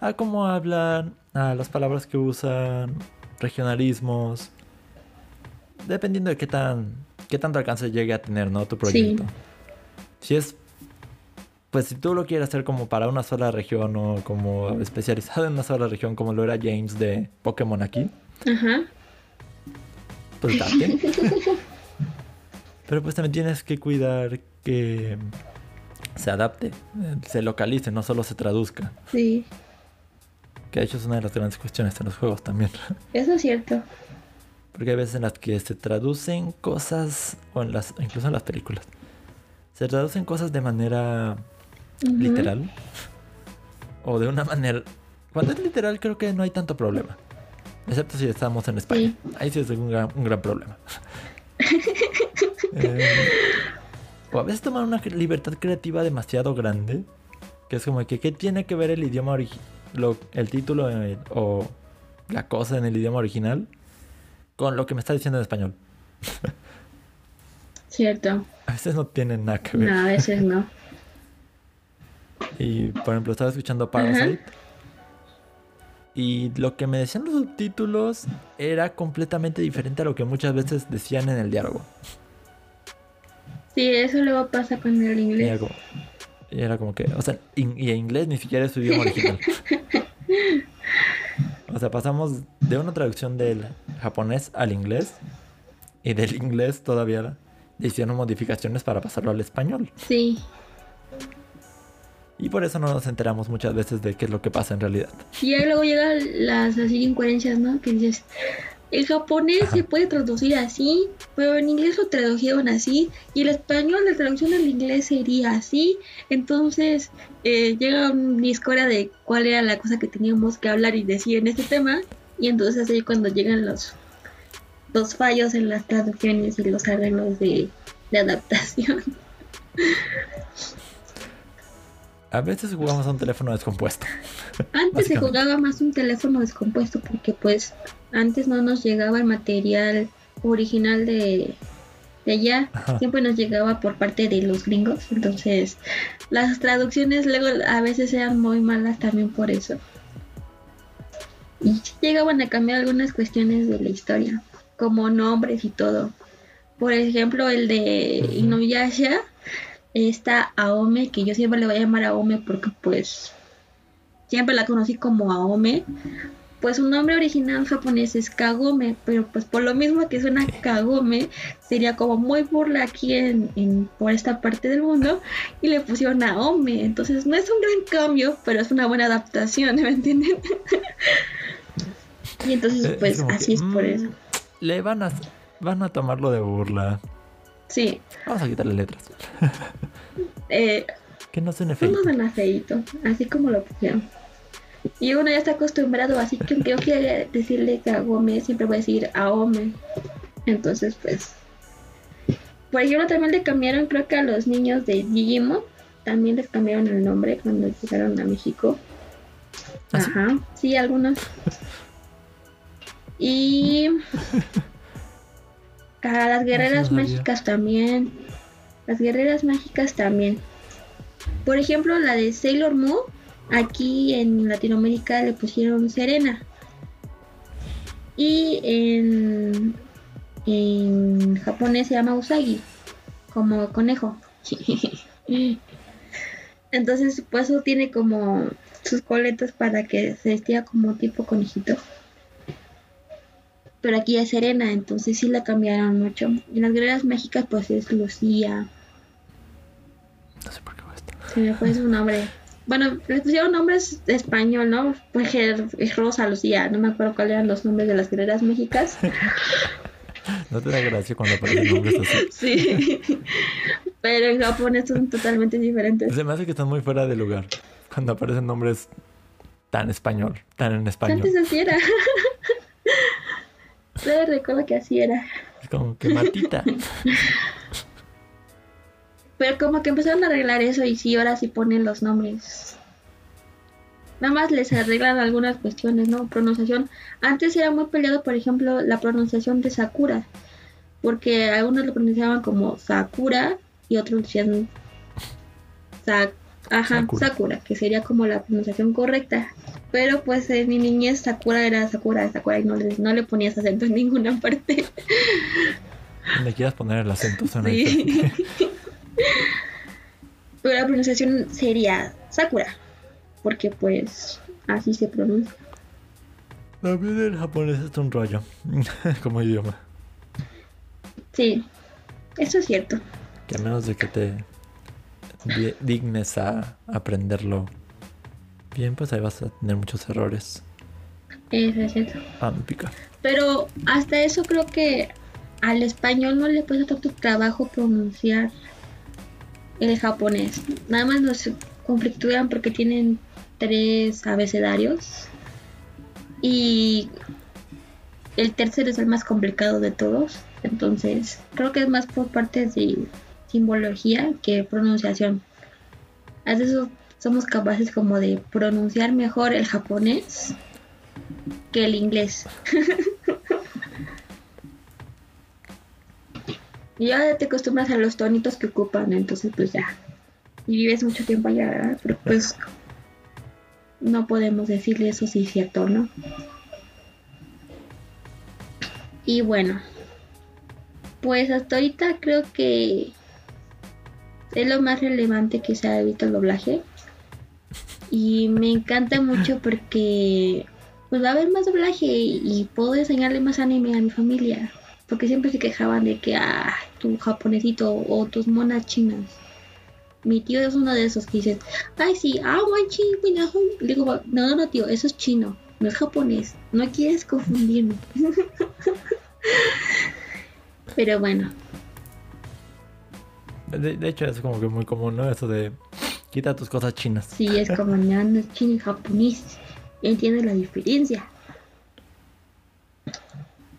a cómo hablan, a las palabras que usan, regionalismos, dependiendo de qué tan qué tanto alcance llegue a tener, ¿no? Tu proyecto. Si es pues si tú lo quieres hacer como para una sola región o como especializado en una sola región como lo era James de Pokémon aquí. Ajá. Pues date. Pero pues también tienes que cuidar que se adapte, se localice, no solo se traduzca. Sí. Que de hecho es una de las grandes cuestiones en los juegos también. Eso es cierto. Porque hay veces en las que se traducen cosas, o en las, incluso en las películas, se traducen cosas de manera Literal. O de una manera... Cuando es literal creo que no hay tanto problema. Excepto si estamos en España. Sí. Ahí sí es un gran, un gran problema. [LAUGHS] Eh, o a veces toman una libertad creativa demasiado grande. Que es como que, ¿qué tiene que ver el idioma original? El título o la cosa en el idioma original con lo que me está diciendo en español. [LAUGHS] Cierto. A veces no tienen nada que ver. No, a veces no. Y por ejemplo, estaba escuchando Parasite. Y lo que me decían los subtítulos era completamente diferente a lo que muchas veces decían en el diálogo. Sí, eso luego pasa con el Y era inglés. como, y era como que, o sea, in- y en inglés ni siquiera es su idioma original. [LAUGHS] o sea, pasamos de una traducción del japonés al inglés. Y del inglés todavía le hicieron modificaciones para pasarlo al español. Sí. Y por eso no nos enteramos muchas veces de qué es lo que pasa en realidad. Y ahí luego llegan las así incoherencias, ¿no? Que dices, el japonés se puede traducir así, pero en inglés lo tradujeron así, y el español, la traducción al inglés sería así. Entonces eh, llega un discordia de cuál era la cosa que teníamos que hablar y decir en este tema, y entonces ahí cuando llegan los, los fallos en las traducciones y los arreglos de, de adaptación. [LAUGHS] A veces jugamos a un teléfono descompuesto. Antes se jugaba más un teléfono descompuesto porque pues antes no nos llegaba el material original de, de allá, siempre nos llegaba por parte de los gringos, entonces las traducciones luego a veces eran muy malas también por eso. Y llegaban a cambiar algunas cuestiones de la historia, como nombres y todo. Por ejemplo, el de Inuyasha está Aome, que yo siempre le voy a llamar Aome porque pues siempre la conocí como Aome. Pues su nombre original japonés es Kagome, pero pues por lo mismo que suena [LAUGHS] Kagome, sería como muy burla aquí en, por esta parte del mundo y le pusieron Aome. Entonces no es un gran cambio, pero es una buena adaptación, ¿me entienden? [LAUGHS] y entonces eh, pues así es por mm, eso. Le van a, van a tomarlo de burla. Sí. Vamos a quitarle letras. [LAUGHS] eh, que no suene feito. No feito, así como lo pusieron. Y uno ya está acostumbrado, así que aunque yo quiera decirle que a Gómez, siempre voy a decir a Ome. Entonces, pues. Por ejemplo, también le cambiaron, creo que a los niños de Digimon, también les cambiaron el nombre cuando llegaron a México. ¿Ah, Ajá, sí, algunos. Y [LAUGHS] las guerreras mágicas también. Las guerreras mágicas también. Por ejemplo, la de Sailor Moon, aquí en Latinoamérica le pusieron Serena. Y en, en japonés se llama Usagi, como conejo. [LAUGHS] Entonces, pues eso tiene como sus coletas para que se vestía como tipo conejito pero aquí es Serena, entonces sí la cambiaron mucho. Y en las guerreras mágicas pues es Lucía. No sé por qué estar. Se me fue su nombre. Bueno, le pusieron nombres de español, ¿no? Pues es Rosa, Lucía, no me acuerdo cuáles eran los nombres de las guerreras mágicas. [LAUGHS] no te da gracia cuando aparecen nombres así. [LAUGHS] Sí, pero en japonés son totalmente diferentes. Se me hace que están muy fuera de lugar cuando aparecen nombres tan español, tan en español. Antes así era. Recuerdo que así era. Como que matita. [LAUGHS] Pero como que empezaron a arreglar eso y sí, ahora sí ponen los nombres. Nada más les arreglan algunas cuestiones, ¿no? Pronunciación. Antes era muy peleado, por ejemplo, la pronunciación de Sakura. Porque algunos lo pronunciaban como Sakura y otros decían Ajá, Sakura, que sería como la pronunciación correcta. Pero pues en mi niñez Sakura era Sakura, Sakura y no le, no le ponías acento en ninguna parte. [LAUGHS] Le quieras poner el acento, suena sí. [LAUGHS] Pero la pronunciación sería Sakura, porque pues así se pronuncia. También el japonés es un rollo, [LAUGHS] como idioma. Sí, eso es cierto. Que a menos de que te dignes a aprenderlo bien, pues ahí vas a tener muchos errores. Eso es cierto. Ah, me pica. Pero hasta eso creo que al español no le cuesta tanto trabajo pronunciar el japonés. Nada más nos conflictúan porque tienen tres abecedarios. Y el tercero es el más complicado de todos. Entonces, creo que es más por parte de simbología que pronunciación. A veces somos capaces como de pronunciar mejor el japonés que el inglés. [LAUGHS] y ya te acostumbras a los tonitos que ocupan, entonces pues ya. Y vives mucho tiempo allá, pero pues no podemos decirle eso si es cierto, ¿no? Y bueno, pues hasta ahorita creo que es lo más relevante que se ha visto el doblaje. Y me encanta mucho porque pues va a haber más doblaje y puedo enseñarle más anime a mi familia. Porque siempre se quejaban de que, ah, tu japonesito o tus monas chinas. Mi tío es uno de esos que dice, ay, sí, ah, guanchi, Le digo, no, no, tío, eso es chino, no es japonés. No quieres confundirme. [LAUGHS] Pero bueno, de, hecho, es como que muy común, ¿no? Eso de quita tus cosas chinas. Sí, es como no, es chino y japonés. Entiende la diferencia.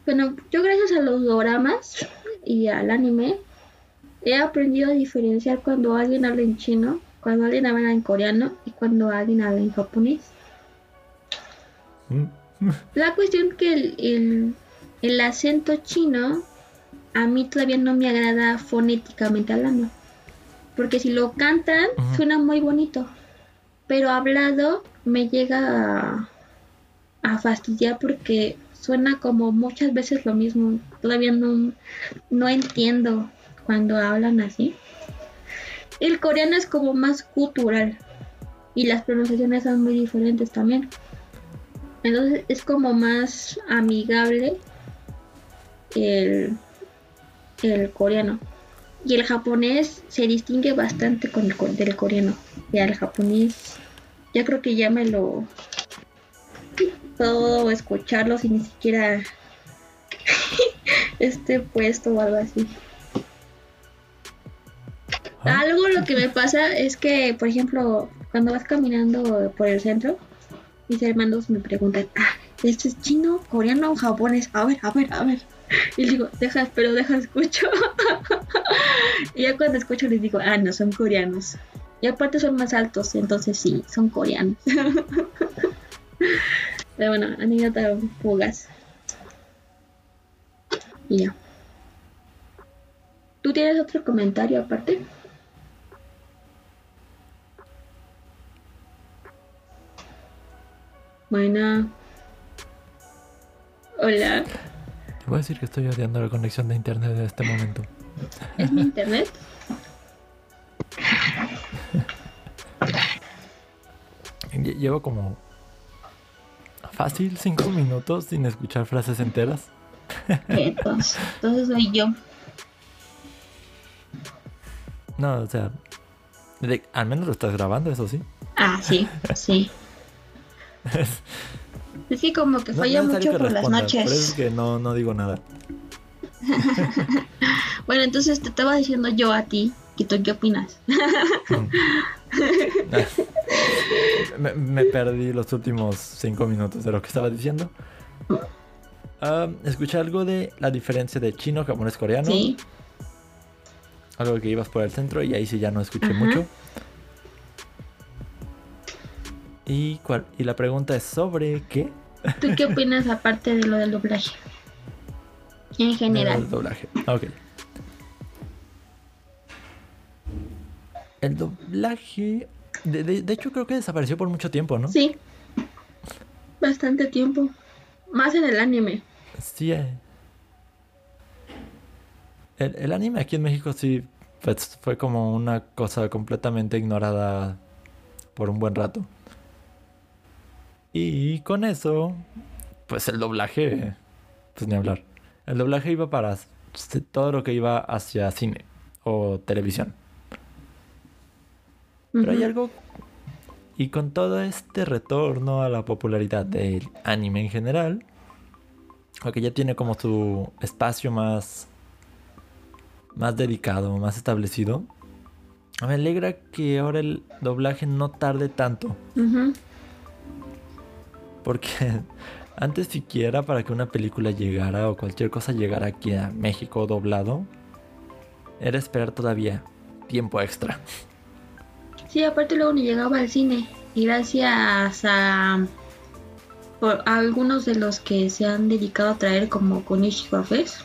Bueno, yo gracias a los doramas y al anime he aprendido a diferenciar cuando alguien habla en chino, cuando alguien habla en coreano y cuando alguien habla en japonés. Mm. La cuestión que el, el, el acento chino a mí todavía no me agrada fonéticamente hablando. Porque si lo cantan, suena muy bonito. Pero hablado me llega a, a fastidiar porque suena como muchas veces lo mismo. Todavía no, no entiendo cuando hablan así. El coreano es como más cultural y las pronunciaciones son muy diferentes también. Entonces es como más amigable el, el coreano. Y el japonés se distingue bastante con el, del coreano. Ya el japonés, ya creo que ya me lo puedo escucharlo sin ni siquiera [LAUGHS] esté puesto o algo así. Ah, Algo lo que me pasa es que, por ejemplo, cuando vas caminando por el centro, mis hermanos me preguntan, ah, ¿esto es chino, coreano o japonés? A ver, a ver, a ver. [LAUGHS] Y digo, deja, pero deja, escucho. [LAUGHS] y ya cuando escucho les digo, ah, no, son coreanos. Y aparte son más altos, entonces sí, son coreanos. [LAUGHS] pero bueno, anécdota fugas. Y ya. ¿Tú tienes otro comentario aparte? Bueno. Hola. Voy a decir que estoy odiando la conexión de internet en este momento. ¿Es mi internet? Lle- Llevo como fácil cinco minutos sin escuchar frases enteras. Entonces, entonces soy yo. No, o sea, de- al menos lo estás grabando, eso sí. Ah, sí, sí. [LAUGHS] Es que como que falla no mucho por las respondas, Por eso es noches. que no, no digo nada. [LAUGHS] Bueno, entonces te estaba diciendo yo a ti, que tú qué opinas. [LAUGHS] me, me perdí los últimos cinco minutos de lo que estaba diciendo. Ah, escuché algo de la diferencia de chino, japonés, coreano. Sí. Algo que ibas por el centro y ahí sí ya no escuché Ajá. mucho. Y, cuál- y la pregunta es sobre qué? ¿Tú qué opinas aparte de lo del doblaje? En El general. doblaje. Ok. El doblaje. De, de- de hecho, creo que desapareció por mucho tiempo, ¿no? Sí. Bastante tiempo. Más en el anime. Sí. eh. El, el anime aquí en México sí pues, fue como una cosa completamente ignorada por un buen rato. Y con eso, pues el doblaje, pues ni hablar. El doblaje iba para todo lo que iba hacia cine o televisión. Pero hay algo. Y con todo este retorno a la popularidad del anime en general, que ya tiene como su espacio más. más dedicado, más establecido. Me alegra que ahora el doblaje no tarde tanto. Porque [LAUGHS] antes siquiera para que una película llegara o cualquier cosa llegara aquí a México doblado, era esperar todavía tiempo extra. Sí, aparte luego ni llegaba al cine. Y gracias a, por, a algunos de los que se han dedicado a traer como Konishiwa Fest,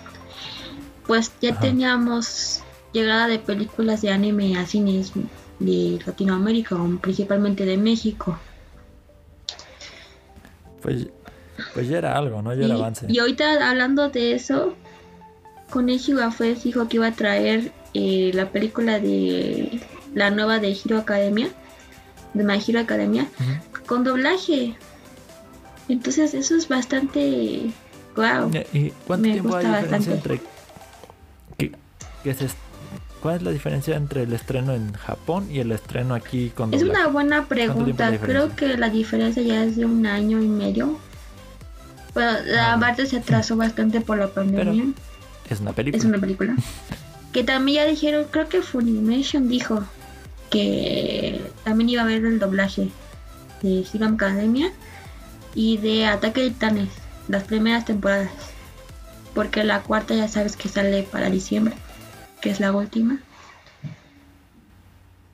pues ya Ajá. teníamos llegada de películas de anime a cines de Latinoamérica, principalmente de México. Pues, pues ya era algo, ¿no? Ya era Y, avance. y ahorita hablando de eso, Konishiwa Fest dijo que iba a traer eh, la película de la nueva de Hero Academia, de My Hero Academia, con doblaje. Entonces eso es bastante wow. ¿Y cuánto Me tiempo hay gusta diferencia bastante. entre... que- que se ¿Cuál es la diferencia entre el estreno en Japón y el estreno aquí con Es doblaje? una buena pregunta. Creo que la diferencia ya es de un año y medio. Bueno, la Ah. parte se atrasó bastante por la pandemia. Es una película. Es una película. [LAUGHS] que también ya dijeron, creo que Funimation dijo que también iba a haber el doblaje de Hero Academia y de Ataque de Titanes, las primeras temporadas. Porque la cuarta ya sabes que sale para diciembre, que es la última.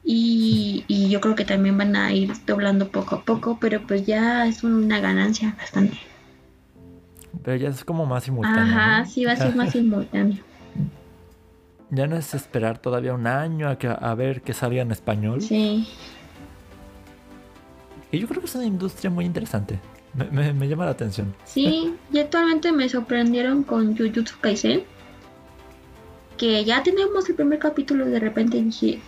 Y, y yo creo que también van a ir doblando poco a poco, pero pues ya es una ganancia bastante. Pero ya es como más simultáneo. Ajá, ¿no? sí va a ser más [LAUGHS] simultáneo. Ya no es esperar todavía un año a, que, a ver que salga en español. Sí. Y yo creo que es una industria muy interesante. Me, me- me llama la atención. Sí, y actualmente me sorprendieron con Jujutsu Kaisen. Que ya tenemos el primer capítulo de repente dije,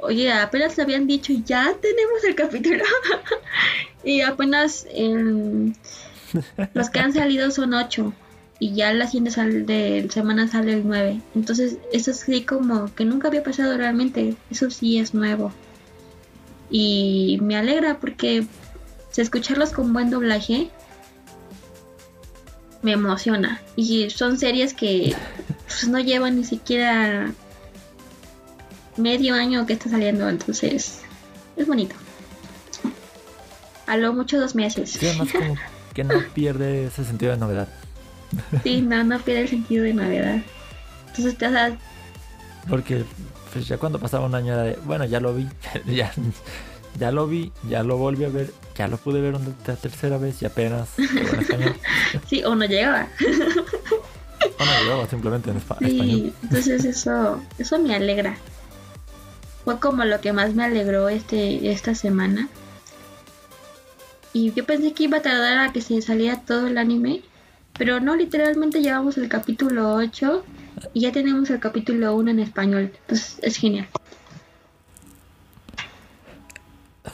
oye, apenas le habían dicho, ya tenemos el capítulo. [LAUGHS] y apenas [LAUGHS] los que han salido son ocho. Y ya la siguiente sal de semana sale el 9. Entonces, eso sí como que nunca había pasado realmente. Eso sí es nuevo. Y me alegra porque escucharlos con buen doblaje me emociona. Y son series que [LAUGHS] pues, no llevan ni siquiera medio año que está saliendo, entonces es bonito. A lo mucho dos meses. Sí, además como que no [LAUGHS] pierde ese sentido de novedad. Sí, no, no pierde el sentido de novedad. Entonces te das Porque pues ya cuando pasaba un año era de, bueno, ya lo vi, [LAUGHS] ya, ya lo vi, ya lo volví a ver, ya lo pude ver una ter- tercera vez y apenas [LAUGHS] sí o no llegaba. Llegaba simplemente en espa- español. Sí, entonces eso, eso me alegra. Fue como lo que más me alegró este, esta semana. Y yo pensé que iba a tardar a que se saliera todo el anime. Pero no, literalmente llevamos el capítulo 8 y ya tenemos el capítulo 1 en español. Entonces es genial.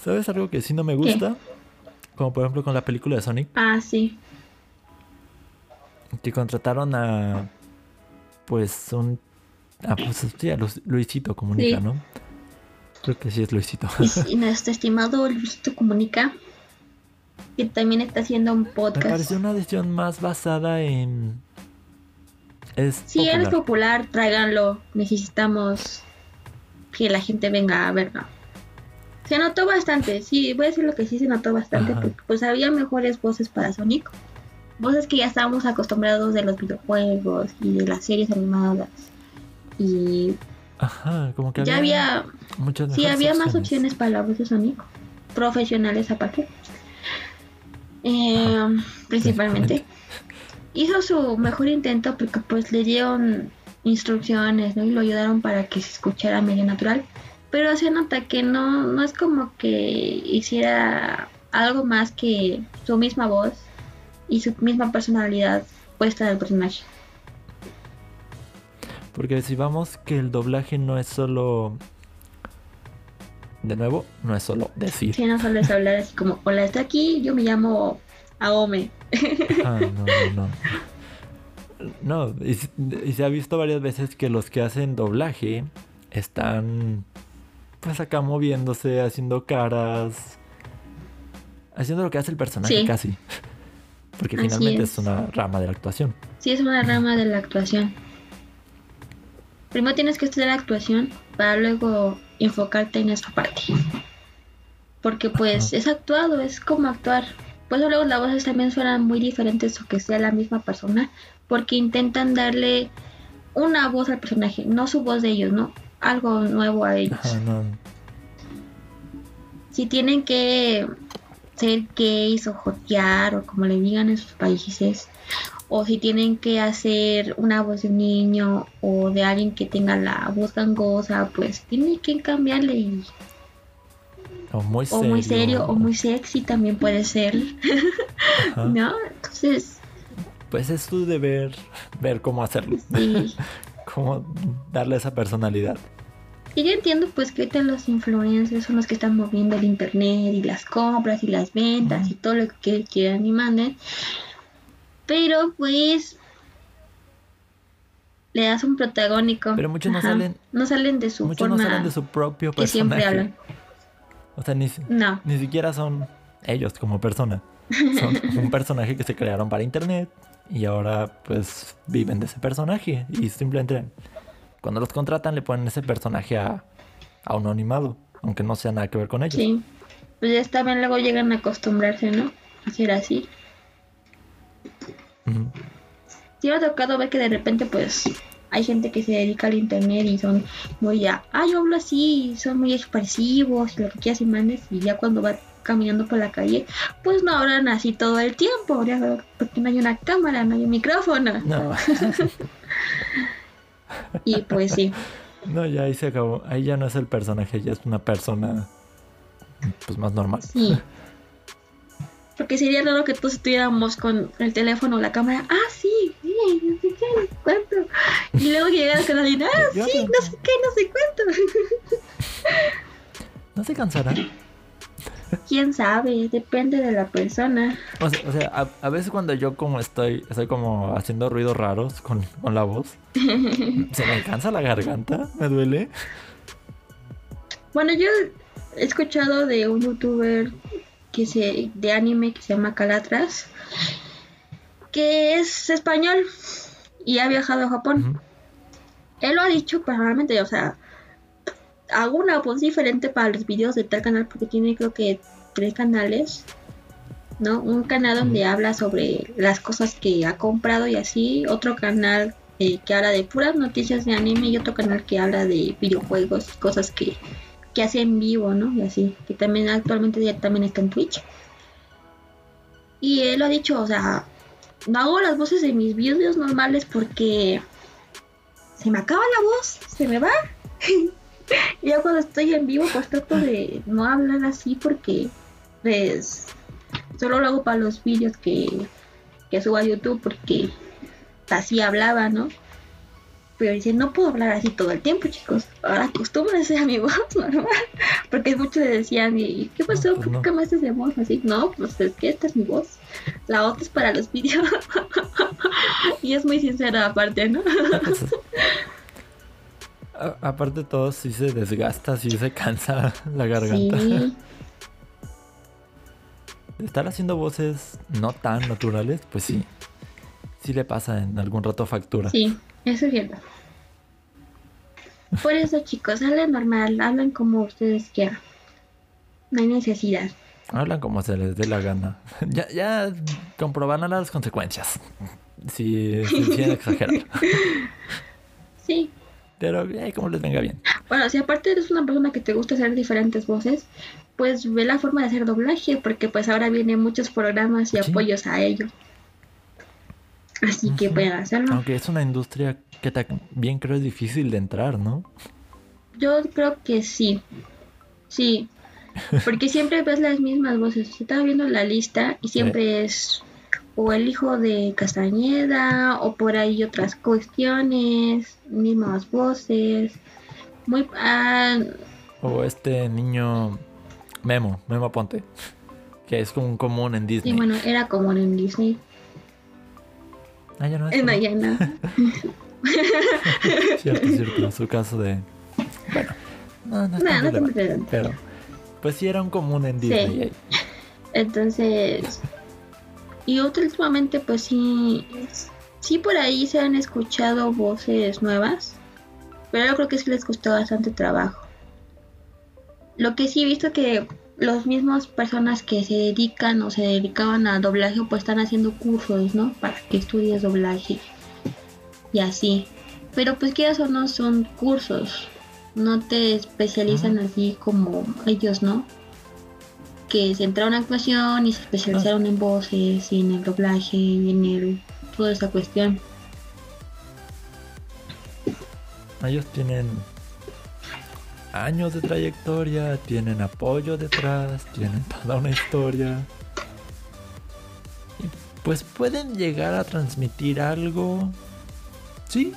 ¿Sabes algo que sí no me gusta? Como por ejemplo con la película de Sonic, Ah, sí. Que contrataron a pues un a, pues, sí, a Lu- Luisito Comunica, Sí. ¿no? Creo que sí es Luisito. Y, y [LAUGHS] nuestro estimado Luisito Comunica, que también está haciendo un Me podcast. pareció una decisión más basada en es Si eres popular. popular, tráiganlo. Necesitamos que la gente venga a verlo. Se notó bastante, sí, voy a decir lo que sí se notó bastante, Ajá. porque pues había mejores voces para Sonic. Voces que ya estábamos acostumbrados de los videojuegos y de las series animadas. Y Ajá, como que ya había, muchas sí, había más opciones para la voz de Sonic. Profesionales aparte. Eh, principalmente. [LAUGHS] Hizo su mejor intento porque pues le dieron instrucciones, ¿no? Y lo ayudaron para que se escuchara medio natural. Pero se nota que no, no es como que hiciera algo más que su misma voz y su misma personalidad puesta en el personaje. Porque si vamos que el doblaje no es solo de nuevo, no es solo decir. Si no solo es hablar así como, hola, estoy aquí, yo me llamo Aome. Ah, no, no, no. No, y se ha visto varias veces que los que hacen doblaje están pues acá moviéndose, haciendo caras, haciendo lo que hace el personaje Sí. casi. Porque Así finalmente es. es una rama de la actuación. Sí, es una rama de la actuación. Primero tienes que estudiar actuación para luego enfocarte en esa parte. Porque pues Ajá. es actuado, es como actuar. Por eso luego las voces también suenan muy diferentes o que sea la misma persona. Porque intentan darle una voz al personaje, no su voz de ellos, ¿no? Algo nuevo a ellos. Ajá, no. Si tienen que ser gays o jotear o como le digan en sus países, o si tienen que hacer una voz de un niño o de alguien que tenga la voz gangosa, pues tienen que cambiarle y- O muy o serio. muy serio o muy sexy también puede ser. ¿no? Entonces, Pues es tu deber ver cómo hacerlo. sí. [LAUGHS] Cómo darle esa personalidad. Y yo entiendo pues que ahorita los influencers son los que están moviendo el internet y las compras y las ventas y todo lo que quieran y manden. Pero pues le das un protagónico. Pero muchos no salen- No salen de su Muchos no salen de su propio que siempre personaje. hablan. O sea, ni, si- No. ni siquiera son ellos como persona. Son [LAUGHS] un personaje que se crearon para internet y ahora pues viven de ese personaje y simplemente cuando los contratan le ponen ese personaje a, a un animado, aunque no sea nada que ver con ellos. Sí. Pues ya también luego llegan a acostumbrarse, ¿no? A ser así. Ujú. Sí me ha tocado ver que de repente pues hay gente que se dedica al internet y son muy ya, ah, yo hablo así, son muy expresivos, lo que quieras y mandes, y ya cuando va caminando por la calle, pues no hablan así todo el tiempo, porque no hay una cámara, no hay un micrófono. No. [LAUGHS] y pues sí. No, ya ahí se acabó. Ahí ya no es el personaje, ya es una persona pues más normal. Sí. Porque sería raro que todos estuviéramos con el teléfono o la cámara. Ah, sí, sí, no sé qué, cuento. Y luego llegar con alguien, ah, sí, no sé qué, no sé cuánto. ¿No se cansará? Quién sabe, depende de la persona. O sea, a, veces cuando yo como estoy, estoy como haciendo ruidos raros con, la voz, [LAUGHS] se me cansa la garganta, me duele. Bueno, yo he escuchado de un youtuber que se, de anime que se llama Calatras, que es español y ha viajado a Japón. Él lo ha dicho personalmente, o sea, hago una voz diferente para los videos de tal canal porque tiene creo que tres canales, ¿no? Un canal donde habla sobre las cosas que ha comprado y así, otro canal eh, que habla de puras noticias de anime y otro canal que habla de videojuegos y cosas que, que hace en vivo, ¿no? Y así, que también actualmente ya también está en Twitch. Y él lo ha dicho, o sea, no hago las voces de mis videos normales porque se me acaba la voz, se me va. [LAUGHS] [LAUGHS] ya cuando estoy en vivo, pues trato de no hablar así porque, pues, solo lo hago para los vídeos que, que subo a YouTube porque así hablaba, ¿no? Pero dice, no puedo hablar así todo el tiempo, chicos. Ahora acostúmbrense a mi voz [LAUGHS] normal. Porque muchos decían, ¿y qué pasó? ¿Por qué cambiaste de voz así? No, pues es que esta es mi voz. La otra es para los [LAUGHS] vídeos. y es muy sincera aparte, ¿no? Aparte todo, si se desgasta, si se cansa [LAUGHS] la garganta. Sí. [LAUGHS] Estar haciendo voces no tan naturales, pues sí. Sí le pasa en algún rato factura. Sí, eso es cierto. Por eso, chicos, hablen normal, hablan como ustedes quieran. No hay necesidad. Hablan como se les dé la gana. [LAUGHS] Ya, ya comprobarán las consecuencias. Si, si quieren exagerar. Sí, pero eh, como les venga bien. Bueno, si aparte eres una persona que te gusta hacer diferentes voces, pues ve la forma de hacer doblaje, porque pues ahora vienen muchos programas y apoyos a ello. Así que pueden hacerlo. Aunque es una industria que también creo es difícil de entrar, ¿no? Yo creo que sí. Sí. Porque siempre ves las mismas voces. Estaba viendo la lista y siempre es o el hijo de Castañeda o por ahí otras cuestiones, mismas voces. Muy ah, o este niño Memo, Memo Ponte, que es como un común en Disney. Sí, bueno, era común en Disney. Ah, ya no es. No, ya no. [LAUGHS] [LAUGHS] cierto, cierto, su caso de bueno, no, no, no, no pero pues sí era un común en Disney. Sí. Entonces, y últimamente pues sí, sí por ahí se han escuchado voces nuevas, pero yo creo que sí les costó bastante trabajo. Lo que sí he visto que los mismos personas que se dedican o se dedicaban a doblaje pues están haciendo cursos, ¿no? Para que estudies doblaje y así. Pero pues quieras o no son cursos, no te especializan así como ellos, ¿no? Que se entraron en actuación y se especializaron en voces y en el doblaje y en el, toda esa cuestión. Ellos tienen años de trayectoria, tienen apoyo detrás, tienen toda una historia. Y pues pueden llegar a transmitir algo. Sí.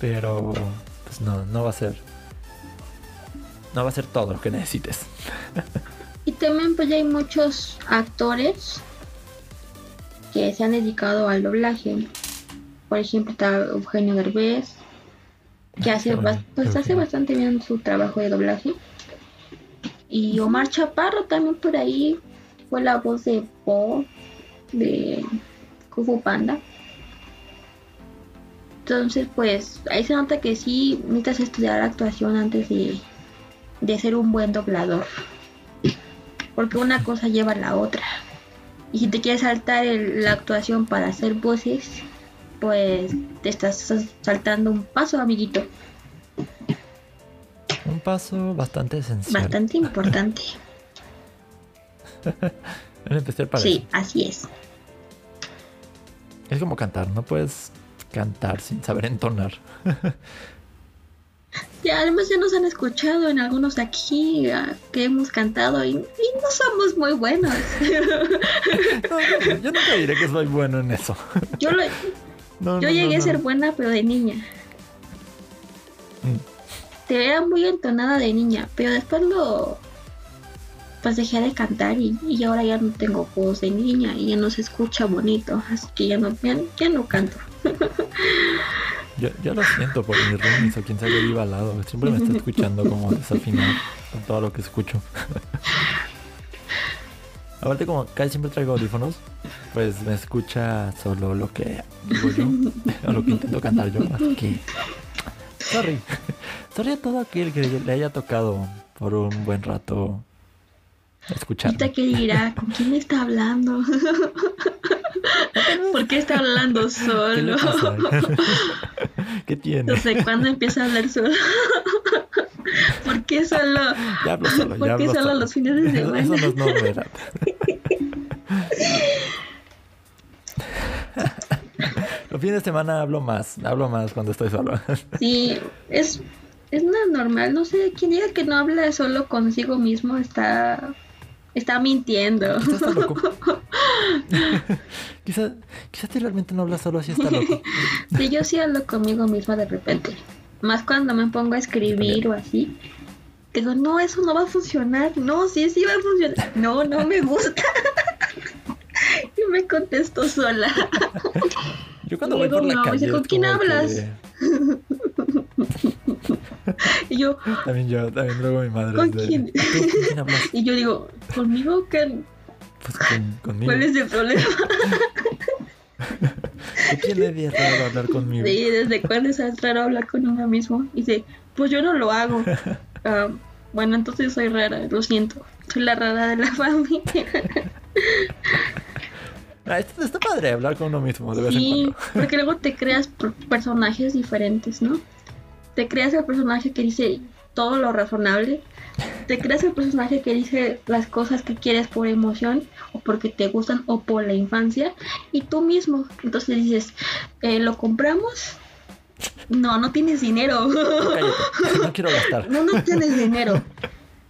Pero pues no, no va a ser no va a ser todo lo que necesites. y también pues hay muchos actores que se han dedicado al doblaje. Por ejemplo está Eugenio Derbez, que hace, pues, hace bastante bien su trabajo de doblaje. Y Omar Chaparro también por ahí fue la voz de Po de Kufu Panda. Entonces, pues ahí se nota que sí necesitas estudiar actuación antes de de ser un buen doblador. Porque una cosa lleva a la otra. Y si te quieres saltar la actuación para hacer voces, pues te estás saltando un paso, amiguito. Un paso bastante esencial. Bastante importante. [LAUGHS] [LAUGHS] en especial para Sí, así es. Es como cantar, no puedes cantar sin saber entonar. [LAUGHS] Ya, además ya nos han escuchado en algunos de aquí ah, que hemos cantado y, y no somos muy buenos. [LAUGHS] No, yo, nunca diré que soy bueno en eso. Yo, lo- [LAUGHS] No, yo no, llegué a ser buena, pero de niña. Mm. Te era muy entonada de niña, pero después lo. Pues dejé de cantar y, y ahora ya no tengo voz de niña y ya no se escucha bonito, así que ya no, ya, ya no canto. [LAUGHS] Yo, yo lo siento por mi roomies o quien sea que viva al lado. Siempre me está escuchando como desafinado con todo lo que escucho. [LAUGHS] Aparte como casi siempre traigo audífonos, pues me escucha solo lo que digo yo [LAUGHS] o lo que intento cantar yo. Así que... Sorry. Sorry a todo aquel que le haya tocado por un buen rato escuchar. Que dirá, ¿con quién está hablando? [LAUGHS] ¿Por qué está hablando ¿Qué solo? pasa? [LAUGHS] ¿Qué tiene? No sé cuándo empieza a hablar solo. [LAUGHS] ¿Por qué solo? Ya hablo solo, ¿Por ya qué hablo solo solo. los fines de semana? eso no es novedad. Los fines de semana hablo más, hablo más cuando estoy solo. Sí, es, es nada normal. No sé, quien diga que no habla solo consigo mismo está, está mintiendo. Quizás está loco. [LAUGHS] quizás, quizás tú realmente no hablas solo así está loco. [LAUGHS] Sí, yo sí hablo conmigo misma de repente. Más cuando me pongo a escribir o así. Digo, no, eso no va a funcionar. No, sí, sí va a funcionar. No, no me gusta. [LAUGHS] y me contesto sola. Yo cuando voy Luego por la mamá calle. ¿con quién hablas? que- [LAUGHS] Y yo, También yo, también luego mi madre. ¿Con es de, quién? ¿Tú con quién [LAUGHS] y yo digo, ¿conmigo qué? Pues con, conmigo. ¿Cuál es el problema? ¿Qué [LAUGHS] tiene de raro hablar conmigo? Sí, ¿desde cuándo es raro hablar con uno mismo? Y dice, pues yo no lo hago. Ah, bueno, entonces soy rara, lo siento. Soy la rara de la familia. Ah, está, está padre hablar con uno mismo de vez en Sí, cuando. porque luego te creas per- personajes diferentes, ¿no? Te creas el personaje que dice todo lo razonable. Te creas el personaje que dice las cosas que quieres por emoción o porque te gustan o por la infancia. Y tú mismo. Entonces dices, eh, ¿lo compramos? No, no tienes dinero. [LAUGHS] Cállate, no quiero gastar. No, no tienes dinero.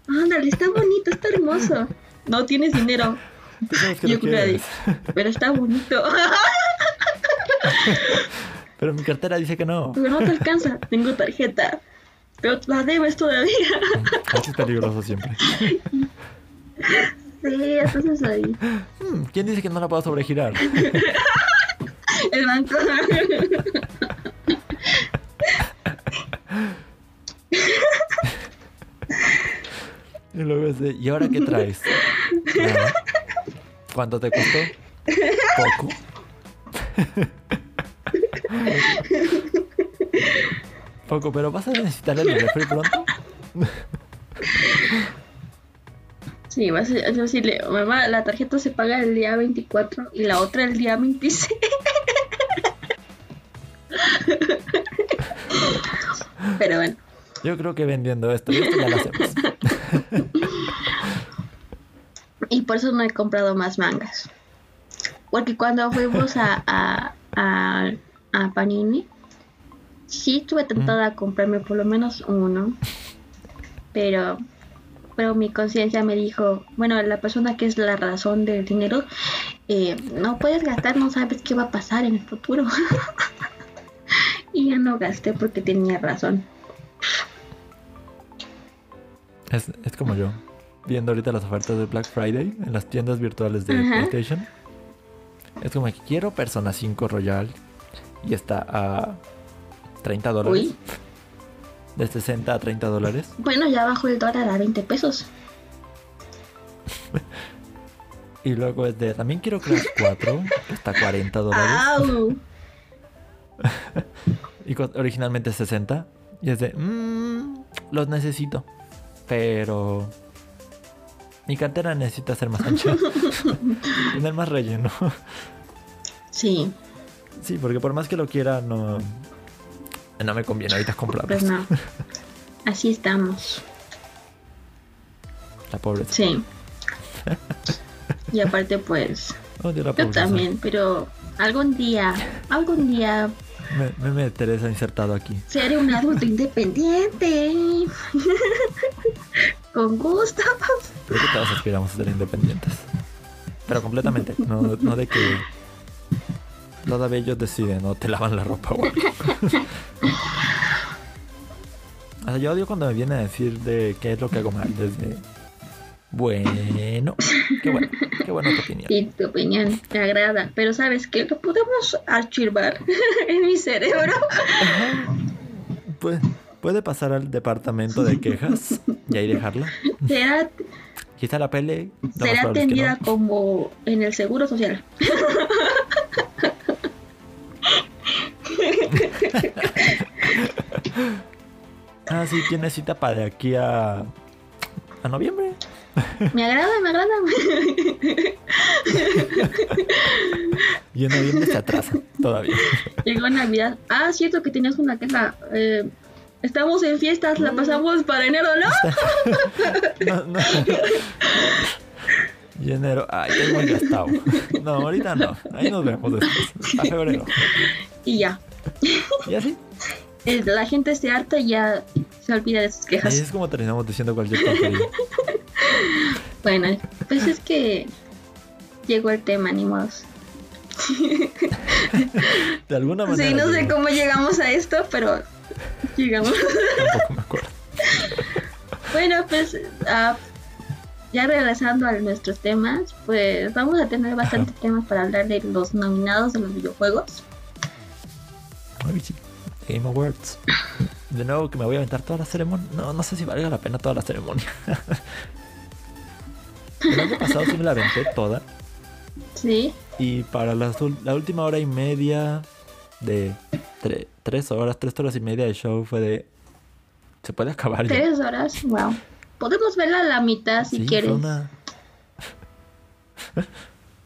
Ándale, está bonito, está hermoso. No tienes dinero, Yo creo que pero está bonito. [LAUGHS] Pero mi cartera dice que no. Pero no te alcanza, [LAUGHS] tengo tarjeta. Pero la debes todavía. Eso es peligroso siempre. Sí, entonces ahí. Hmm, ¿Quién dice que no la puedo sobregirar? [LAUGHS] El banco. Y luego es de, ¿y ahora qué traes? ¿Cuánto te costó? Poco. [LAUGHS] Poco, pero vas a necesitar el refri pronto. Sí, vas a decirle, mamá, la tarjeta se paga el día 24 y la otra el día 26. [LAUGHS] Pero bueno, Yo creo que vendiendo esto, esto ya lo hacemos. [LAUGHS] y por eso no he comprado más mangas. Porque cuando fuimos a, a, a, a Panini, sí estuve tentada a comprarme por lo menos uno. Pero, pero mi conciencia me dijo, bueno, la persona que es la razón del dinero, eh, no puedes gastar, no sabes qué va a pasar en el futuro. [LAUGHS] y ya no gasté porque tenía razón. Es, es como yo, viendo ahorita las ofertas de Black Friday en las tiendas virtuales de Ajá. PlayStation. Es como que quiero Persona 5 Royal y está a 30 dólares. Uy. De 60 a 30 dólares. Bueno, ya bajó el dólar a 20 pesos. Y luego es de, también quiero Crash 4, que está a 40 dólares. [LAUGHS] Y originalmente es 60. Y es de, mmm, los necesito. Pero mi cartera necesita ser más ancha. [LAUGHS] Tener más relleno. Sí. Sí, porque por más que lo quiera, no, no me conviene ahorita comprarlos. Pues no. Así estamos. La pobreza. Sí. Y aparte, pues, Odio la yo pobreza. también, pero algún día, algún día Me, me meteré insertado aquí. seré un adulto independiente. [LAUGHS] Con gusto. Creo que todos aspiramos a ser independientes. Pero completamente. No, no de que todavía ellos deciden o te lavan la ropa o algo. O sea, yo odio cuando me vienen a decir de qué es lo que hago mal. Desde. Bueno. Qué bueno. Qué buena tu opinión. Sí, tu opinión me agrada, pero ¿sabes qué? Lo podemos archivar [LAUGHS] en mi cerebro. Puede, puede pasar al departamento de quejas [LAUGHS] y ahí dejarla. Será, Quizá la pele. será atendida no. como en el seguro social. [LAUGHS] Ah, sí, tiene cita para de aquí a. a noviembre. Me agrada, me agrada. Y en noviembre se atrasa todavía. Llegó Navidad. Ah, cierto que tenías una queja. Eh, estamos en fiestas, la pasamos para enero, ¿no? [LAUGHS] No, no. Y enero, ay, tengo el gastado. No, ahorita no. Ahí nos vemos después. A febrero. Y ya. Y así. Eh, La gente se harta y ya se olvida de sus Ahí quejas. es como terminamos diciendo cualquier tontería. Bueno, pues es que llegó el tema, ni modos. De alguna manera. Sí, no sé cómo llegamos a esto, pero [LAUGHS] llegamos. Tampoco me acuerdo. [LAUGHS] bueno, pues ah, ya regresando a nuestros temas, pues vamos a tener bastante temas para hablar de los nominados de los videojuegos. Game Awards. De nuevo que me voy a aventar toda la ceremonia. No, no sé si valga la pena toda la ceremonia. [LAUGHS] El año pasado sí me la aventé toda. Sí, Y para las la última hora y media de tre- tres horas, tres horas y media de show fue de... Se puede acabar ya. tres horas, wow. Podemos verla a la mitad si Sí, quieres. una... [LAUGHS]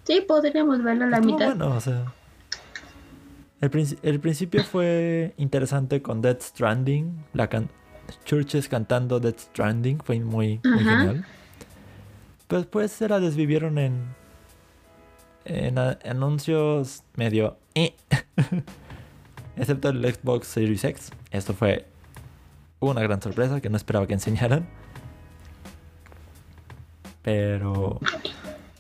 Sí, podríamos verla a la estuvo mitad. bueno, o sea... El, princi- el principio fue interesante con Death Stranding. La can Churches cantando Death Stranding fue muy, muy genial. Pero después se la desvivieron en... En anuncios medio... eh. [LAUGHS] Excepto el Xbox Series X. Esto fue una gran sorpresa que no esperaba que enseñaran. Pero...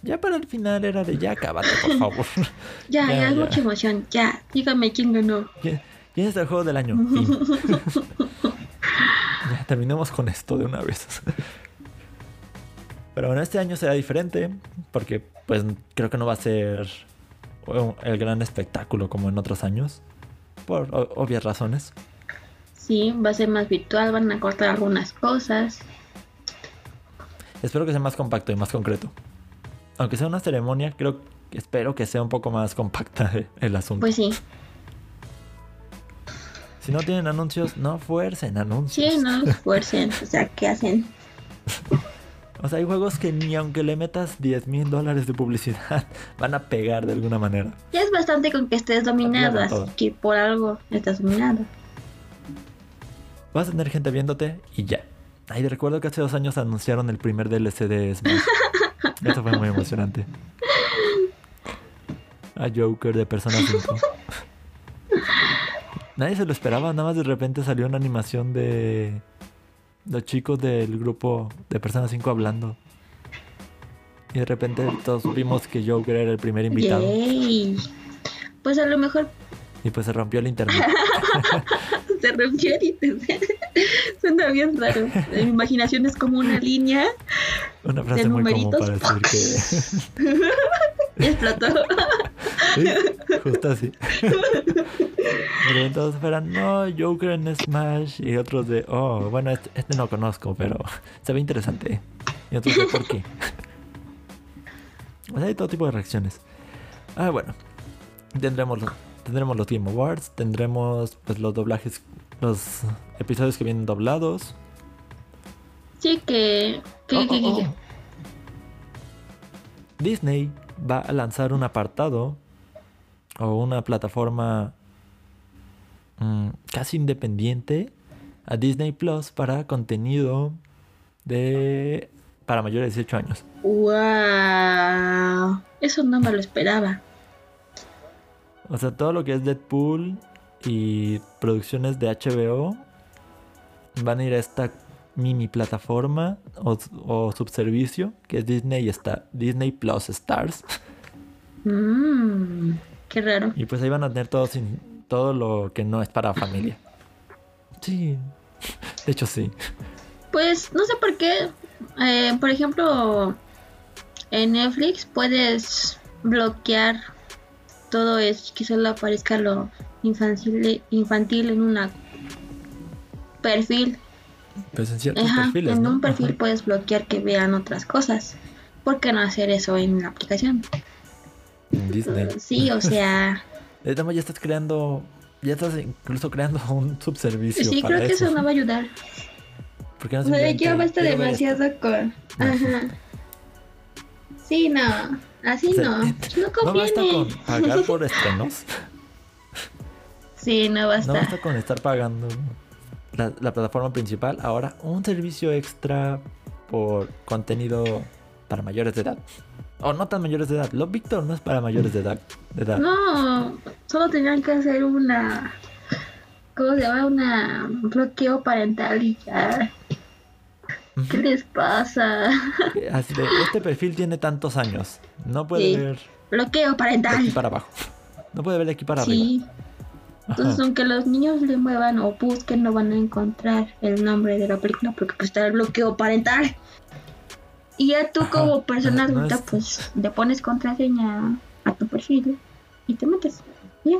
Ya para el final era de ya cábate, por favor. [LAUGHS] [LAUGHS] Ya, Ya, ya, es ya. mucha emoción. Ya, dígame quién ganó. ¿Quién quién es el juego del año? [LAUGHS] Ya, terminemos con esto de una vez. Pero bueno, este año será diferente porque pues creo que no va a ser un- el gran espectáculo como en otros años. Por obvias razones. Sí, va a ser más virtual, van a cortar algunas cosas. Espero que sea más compacto y más concreto. Aunque sea una ceremonia, creo espero que sea un poco más compacta [LAUGHS] el asunto. Pues sí, si no tienen anuncios, no fuercen anuncios. sí, no los fuercen. O sea, ¿qué hacen? [LAUGHS] O sea, hay juegos que ni aunque le metas 10 mil dólares de publicidad [LAUGHS] van a pegar de alguna manera. Ya es bastante con que estés dominado, así que por algo estás dominado. Vas a tener gente viéndote y ya. Ay, recuerdo que hace dos años anunciaron el primer DLC de Smash. [LAUGHS] Eso fue muy emocionante. A Joker de Persona 5. [LAUGHS] Nadie se lo esperaba, nada más de repente salió una animación de los chicos del grupo de Persona 5 hablando. Y de repente todos vimos que Joker era el primer invitado. Yay. Pues a lo mejor Y pues se rompió el internet. [LAUGHS] se rompió el internet. [LAUGHS] Suena bien raro. Mi imaginación es como una línea Una frase De muy común numeritos. para decir que. y [LAUGHS] explotó. Sí, justo así. Pero todos esperan, no, Joker en Smash. Y otros de, oh, bueno, este, este no conozco, pero [LAUGHS] se ve interesante. Y otros de, ¿por qué? [LAUGHS] O sea, hay todo tipo de reacciones. Ah, bueno. Tendremos, los- tendremos los Game Awards, tendremos pues los doblajes, los episodios que vienen doblados. Sí, que. que, Oh, que- oh, oh. Disney va a lanzar un apartado o una plataforma mm, casi independiente a Disney Plus para contenido de para mayores de 18 años. ¡Wow! Eso no me lo esperaba. O sea, todo lo que es Deadpool y producciones de HBO van a ir a esta mini plataforma o, subservicio que es Disney está Disney Plus Stars. Mmm, qué raro. Y pues ahí van a tener todo sin todo lo que no es para familia. Sí, de hecho sí. Pues no sé por qué. Eh, por ejemplo, en Netflix puedes bloquear todo es que solo aparezca lo infantil, infantil en una perfil. Pues en ciertos En un perfil puedes bloquear que vean otras cosas. ¿Por qué no hacer eso en la aplicación? En Disney. Sí, o sea. Ya estás creando. Ya estás incluso creando [LAUGHS] un subservicio. Sí, creo que eso no va a ayudar. [LAUGHS] Porque no o sea, ya basta demasiado con. [LAUGHS] Ajá. Sí, no. Así no. No conviene. No basta con pagar por estrenos. Sí, no basta. No basta con estar pagando la, plataforma principal. Ahora un servicio extra por contenido para mayores de edad. O no tan mayores de edad. Lo Victor no es para mayores de edad. De edad. No, solo tenían que hacer una. ¿Cómo se llama? Una bloqueo parental y ya. ¿Qué les pasa? este perfil tiene tantos años. No puede ver. Bloqueo parental. aquí para abajo. No puede ver de aquí para sí. Entonces, aunque los niños le muevan o busquen, no van a encontrar el nombre de la película porque pues está el bloqueo parental. Y ya tú como persona adulta, pues le pones contraseña a tu perfil y te metes. Ya.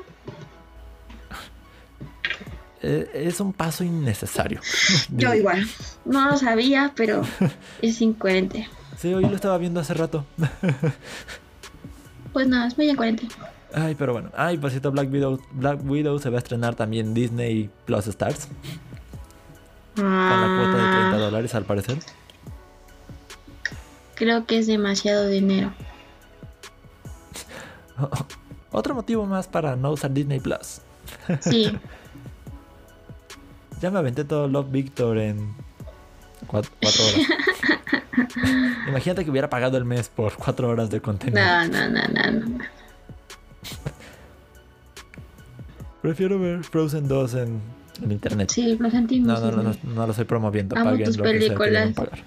Eh, es un paso innecesario. [LAUGHS] Yo igual. No lo sabía, pero [LAUGHS] es incoherente. Sí, hoy lo estaba viendo hace rato. [LAUGHS] pues nada, es muy incoherente. Ay, pero bueno. Ay, por cierto, Black Widow, Black Widow se va a estrenar también Disney Plus Stars. Con la cuota de 30 ah. dólares, al parecer. Creo que es demasiado dinero. [LAUGHS] Otro motivo más para no usar Disney Plus. Sí. [LAUGHS] Ya me aventé todo Love Victor en cuatro, horas. [LAUGHS] Imagínate que hubiera pagado el mes por cuatro horas de contenido. No, no, no, no, Prefiero ver Frozen 2 en, en internet. Sí, lo sentimos. No, no, no, no, lo estoy promoviendo. Amo Paguen tus lo películas. Que pagar.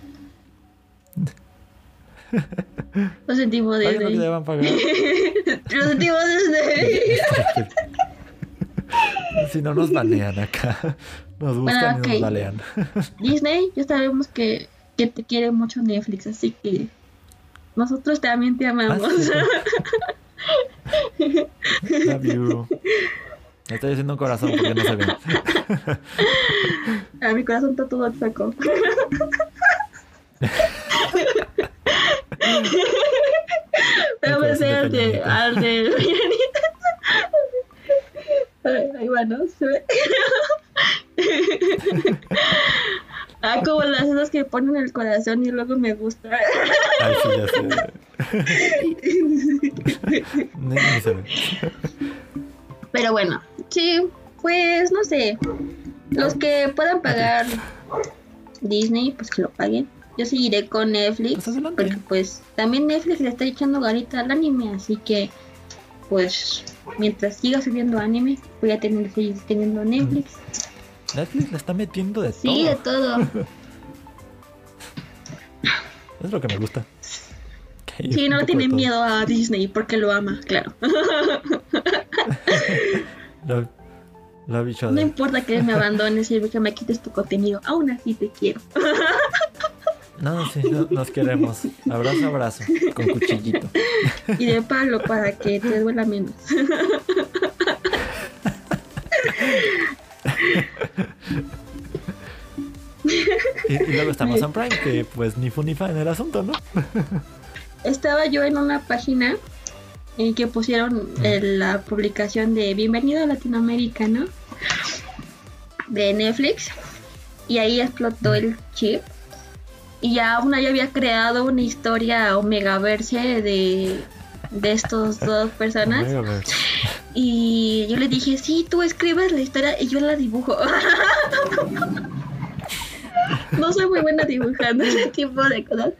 Lo [LAUGHS] sentimos desde. Paguen lo pagar. sentimos desde. si no nos banean acá. Nos buscan y nos balean. [LAUGHS] Disney, ya sabemos que, que, te quiere mucho Netflix, así que nosotros también te amamos. Love [LAUGHS] you. Me estoy haciendo un corazón porque no se ve. A mi corazón está todo seco. Vamos a al de, al de [LAUGHS] Ahí va, ¿no? Se ve. [LAUGHS] Ah, como las esas que ponen el corazón y luego me gusta. Ay, sí, ya sé. [LAUGHS] Pero bueno, sí, pues no sé. Los que puedan pagar Disney, pues que lo paguen. Yo seguiré con Netflix. Pues porque pues también Netflix le está echando garita al anime, así que pues mientras siga subiendo anime, voy a tener seguir teniendo Netflix. Netflix le está metiendo de todo. Sí, de todo. [LAUGHS] es lo que me gusta. Sí, no tiene miedo a Disney porque lo ama, claro. [LAUGHS] lo, lo no importa que me abandones y que me quites tu contenido, aún así te quiero. [LAUGHS] No, sí, nos queremos. Abrazo, abrazo, con cuchillito. Y de palo para que te duela menos. y, luego estamos en Prime, que pues ni fu ni fa en el asunto, ¿no? Estaba yo en una página en que pusieron la publicación de Bienvenido a Latinoamérica, ¿no? De Netflix. Y ahí explotó el chip y ya una ya había creado una historia omegaverse de, de estos dos personas. Y yo le dije, sí, tú escribes la historia y yo la dibujo. [LAUGHS] no soy muy buena dibujando ese tipo de cosas,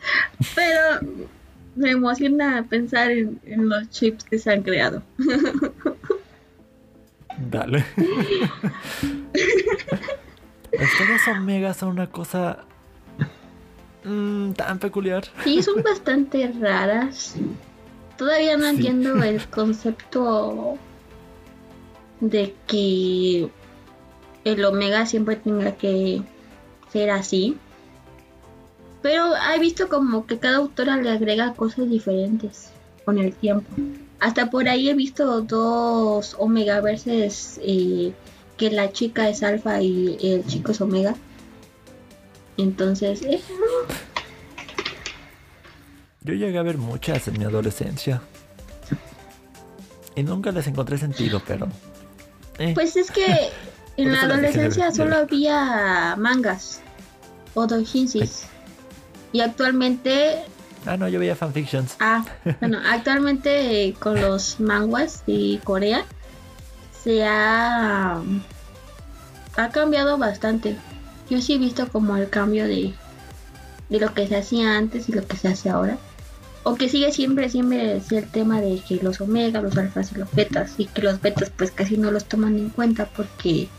pero me emociona pensar en, en los chips que se han creado. Dale. [LAUGHS] Las historias Omega son una cosa mm, tan peculiar. Sí, son bastante raras. Todavía no Sí. entiendo el concepto de que el omega siempre tenga que ser así. Pero he visto como que cada autora le agrega cosas diferentes con el tiempo. Hasta por ahí he visto dos omega versus eh, que la chica es alfa y el chico es omega. Entonces, eh, Yo llegué a ver muchas en mi adolescencia. Y nunca les encontré sentido, pero. eh, Pues es que [LAUGHS] en la de adolescencia solo había mangas o doujinshis. Y actualmente, Ah, no, yo veía fanfictions. ah, [LAUGHS] bueno, actualmente eh, con los manguas de Corea se ha, ha cambiado bastante. Yo sí he visto como el cambio de, de lo que se hacía antes y lo que se hace ahora. O que sigue siempre, siempre es el tema de que los omega, los alfas y los betas, y que los betas pues casi no los toman en cuenta porque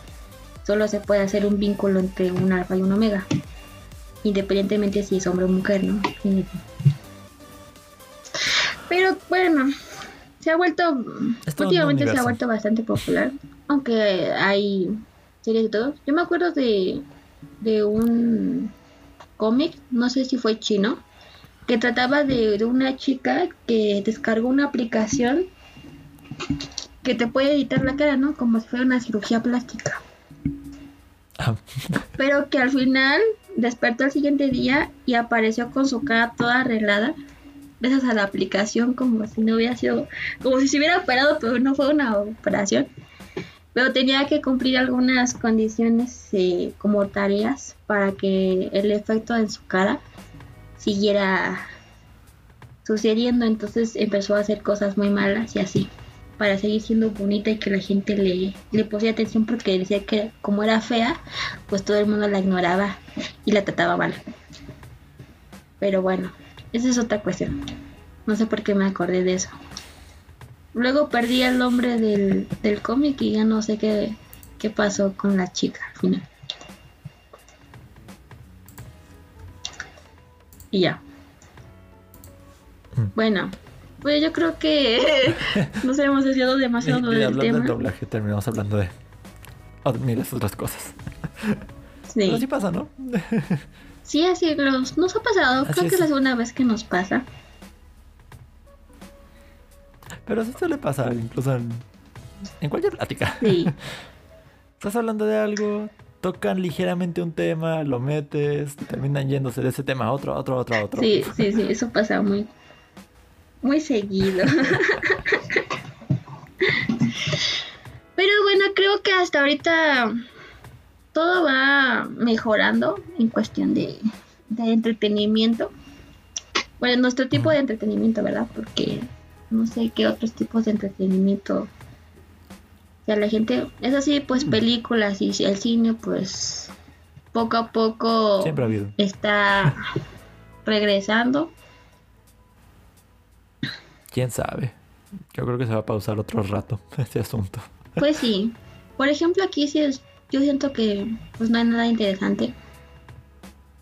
solo se puede hacer un vínculo entre un alfa y un omega. Independientemente si es hombre o mujer, ¿no? Pero bueno, se ha vuelto, últimamente se ha vuelto bastante popular, aunque hay series de todo. Yo me acuerdo de, de un cómic, no sé si fue chino, que trataba de, de una chica que descargó una aplicación que te puede editar la cara, ¿no? Como si fuera una cirugía plástica. Ah, Pero que al final despertó el siguiente día y apareció con su cara toda arreglada. Gracias a la aplicación, como si no hubiera sido, como si se hubiera operado, pero no fue una operación. Pero tenía que cumplir algunas condiciones eh, como tareas para que el efecto en su cara siguiera sucediendo. Entonces empezó a hacer cosas muy malas y así para seguir siendo bonita y que la gente le, le pusiera atención porque decía que como era fea, pues todo el mundo la ignoraba y la trataba mal. Pero bueno, esa es otra cuestión. No sé por qué me acordé de eso. Luego perdí el nombre del, del cómic y ya no sé qué, qué pasó con la chica al final. Y ya. Mm. Bueno, pues yo creo que [LAUGHS] nos hemos desviado y, demasiado y del hablando del tema. doblaje, terminamos hablando de miles otras cosas. Pero sí Sí. pasa, ¿no? sí, así los, nos ha pasado. Así creo que es la segunda vez que nos pasa. Pero sí suele pasar, incluso en, en cualquier plática. Sí. [LAUGHS] Estás hablando de algo, tocan ligeramente un tema, lo metes, terminan yéndose de ese tema a otro, a otro, a otro, a otro. Sí, sí, sí, eso pasa muy, muy seguido. [LAUGHS] Pero bueno, creo que hasta ahorita todo va mejorando en cuestión de, de entretenimiento. Bueno, nuestro tipo de entretenimiento, ¿verdad? Porque no sé qué otros tipos de entretenimiento. O sea, la gente, es así, pues películas y el cine, pues poco a poco Siempre ha habido. está [LAUGHS] regresando. ¿Quién sabe? Yo creo que se va a pausar otro rato [LAUGHS] este asunto. Pues sí. Por ejemplo, aquí sí es, yo siento que pues no hay nada interesante.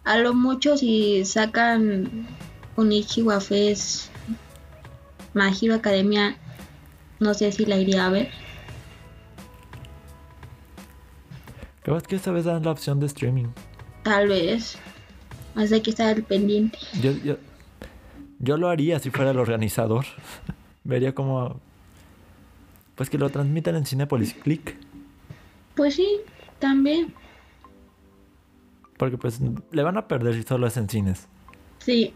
A lo mucho si sacan un Ichiwa Fest, My Hero Academia, no sé si la iría a ver. Creo que esta vez dan la opción de streaming. Tal vez. Más hay que estar al pendiente. Yo, yo, yo lo haría si fuera el organizador. [LAUGHS] Vería como... Pues que lo transmitan en Cinepolis Click. Pues sí, también. Porque pues le van a perder si solo es en cines. Sí.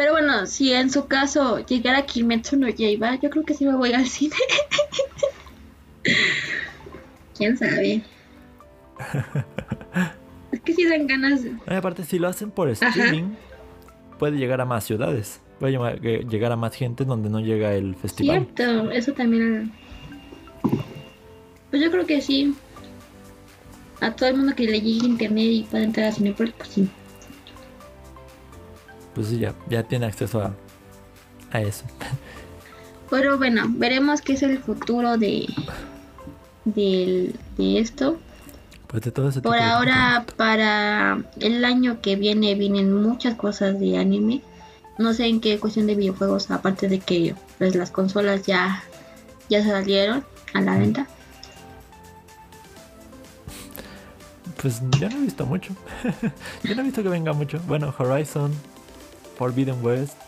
Pero bueno, si en su caso llegara Kimetsu no Yaiba, yo creo que sí me voy al cine. [LAUGHS] ¿Quién sabe? [LAUGHS] Es que sí dan ganas de... Ay, aparte, si lo hacen por streaming, puede llegar a más ciudades. Puede llegar a más gente donde no llega el festival. Cierto, eso también. Pues yo creo que sí. A todo el mundo que le llegue internet y pueda entrar a Cinepolis, pues sí. Pues sí, ya, ya tiene acceso a, a eso. Pero bueno, veremos qué es el futuro de, del- de esto. Pues de todo ese Por de ahora, para el año que viene, vienen muchas cosas de anime. No sé en qué cuestión de videojuegos, aparte de que pues, las consolas ya, ya salieron a la venta. Pues yo no he visto mucho. [LAUGHS] yo no he visto que venga mucho. Bueno, Horizon, Forbidden West,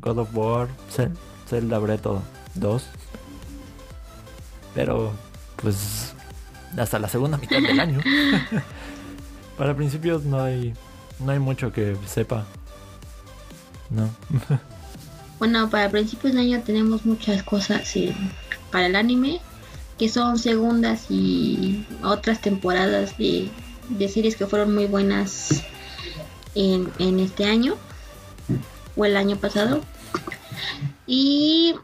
God of War, Zel- Zelda Breath 2. Pero, pues, hasta la segunda mitad del año. [LAUGHS] Para principios no hay, no hay mucho que sepa. No. [LAUGHS] Bueno, para principios de año tenemos muchas cosas para el anime, que son segundas y otras temporadas de, de series que fueron muy buenas en, en este año o el año pasado. Y,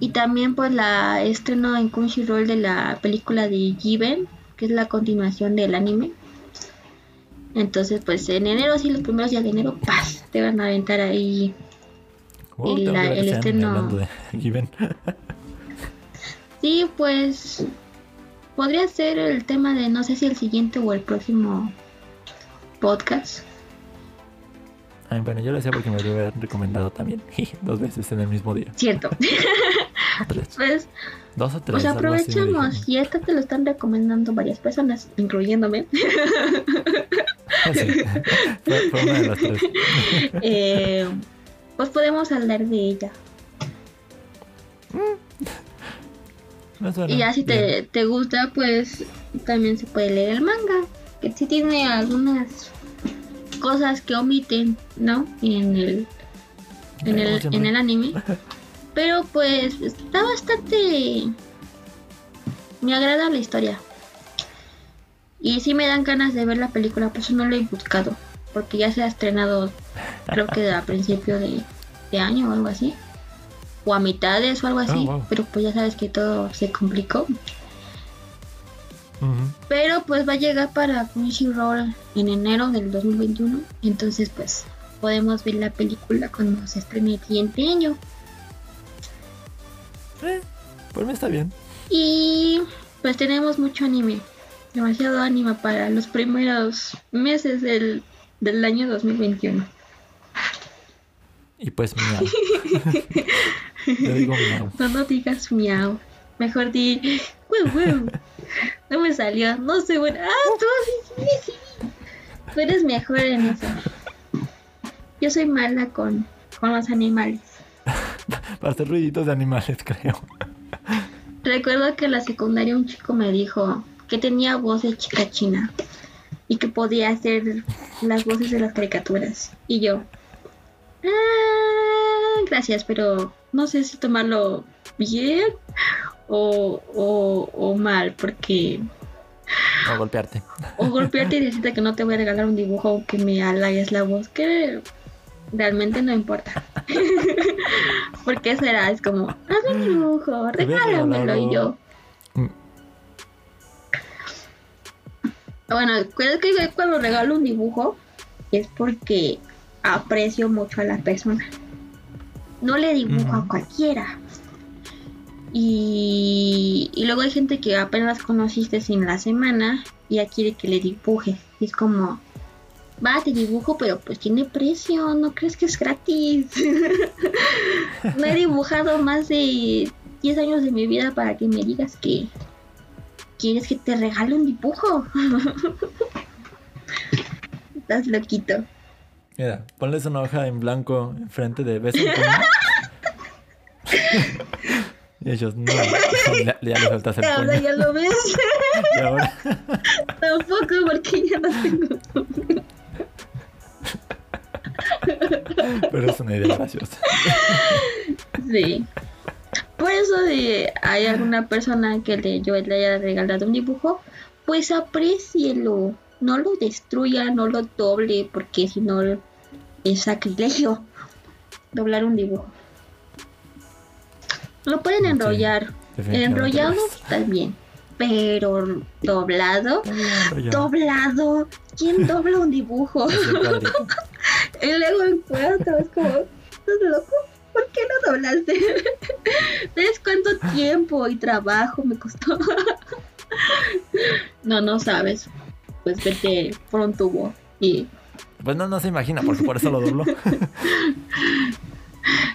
y también pues la estreno en Crunchyroll de la película de Given, que es la continuación del anime. Entonces pues en enero, sí, los primeros días de enero, ¡paz! Te van a aventar ahí Oh, tengo la- el estreno- de [LAUGHS] Given. Sí, pues podría ser el tema de no sé si el siguiente o el próximo podcast. Ay, bueno, yo lo decía porque me lo habían recomendado también. [LAUGHS] Dos veces en el mismo día. Cierto. [LAUGHS] Tres. pues, Dos o tres. pues aprovechamos y esta te lo están recomendando varias personas, incluyéndome. Sí, [LAUGHS] fue, fue una de las tres. Eh, pues podemos hablar de ella. Suena Y ya si te, te gusta, pues también se puede leer el manga. Que sí tiene algunas cosas que omiten, ¿no? En el, en el, en el anime. [LAUGHS] Pero pues está bastante... Me agrada la historia. Y sí me dan ganas de ver la película, por eso no lo he buscado. Porque ya se ha estrenado, creo que a [LAUGHS] principio de, de año o algo así. O a mitades o algo así. wow. Pero pues ya sabes que todo se complicó. Pero pues va a llegar para Crunchyroll en enero del 2021. Entonces pues podemos ver la película cuando se estrene el siguiente año. Eh, por mí está bien. Y pues tenemos mucho anime. Demasiado anime para los primeros meses del, del año 2021. Y pues miau. [LAUGHS] Yo digo miau. No, no digas miau. Mejor di "Guau, guau". [LAUGHS] No me salió. No soy buena. Ah, tú sí, sí, sí. Tú eres mejor en eso. Yo soy mala con, con los animales. [LAUGHS] Para hacer ruiditos de animales, creo. Recuerdo que en la secundaria un chico me dijo que tenía voz de chica china y que podía hacer las voces de las caricaturas. Y yo, "Ah, gracias, pero no sé si tomarlo bien o, o, o mal, porque No golpearte. o golpearte y decirte que no te voy a regalar un dibujo o que me halagues la voz, que realmente no importa. [LAUGHS] porque eso era, es como, hazme un dibujo, regálamelo y yo. Mm, Bueno, creo que cuando regalo un dibujo es porque aprecio mucho a la persona. No le dibujo a cualquiera. Y, y luego hay gente que apenas conociste en la semana y ya quiere que le dibuje. Y es como, va, te dibujo, pero pues tiene precio, no crees que es gratis. [LAUGHS] no he dibujado más de 10 años de mi vida para que me digas que quieres que te regale un dibujo. [LAUGHS] Estás loquito. Mira, ponles una hoja en blanco enfrente de beso en puño. [LAUGHS] y ellos, no. Ya, ya le soltas el [LAUGHS] Ahora ya lo ves. [LAUGHS] Y ahora, [LAUGHS] Tampoco porque ya no tengo. pero es una idea graciosa. Sí. Por eso de hay alguna persona que le, yo le haya regalado un dibujo, pues aprécielo. No lo destruya, no lo doble, porque si no es sacrilegio doblar un dibujo. Lo pueden enrollar. Enrollado lo también. Pero doblado. Doblado. ¿Quién dobla un dibujo? [LAUGHS] [LAUGHS] Y luego en cuarto es como, ¿estás loco? ¿Por qué no doblaste? [LAUGHS] ¿Ves cuánto tiempo y trabajo me costó? no, no sabes. Pues vete por un tubo y Pues no, no se imagina, por eso lo dobló.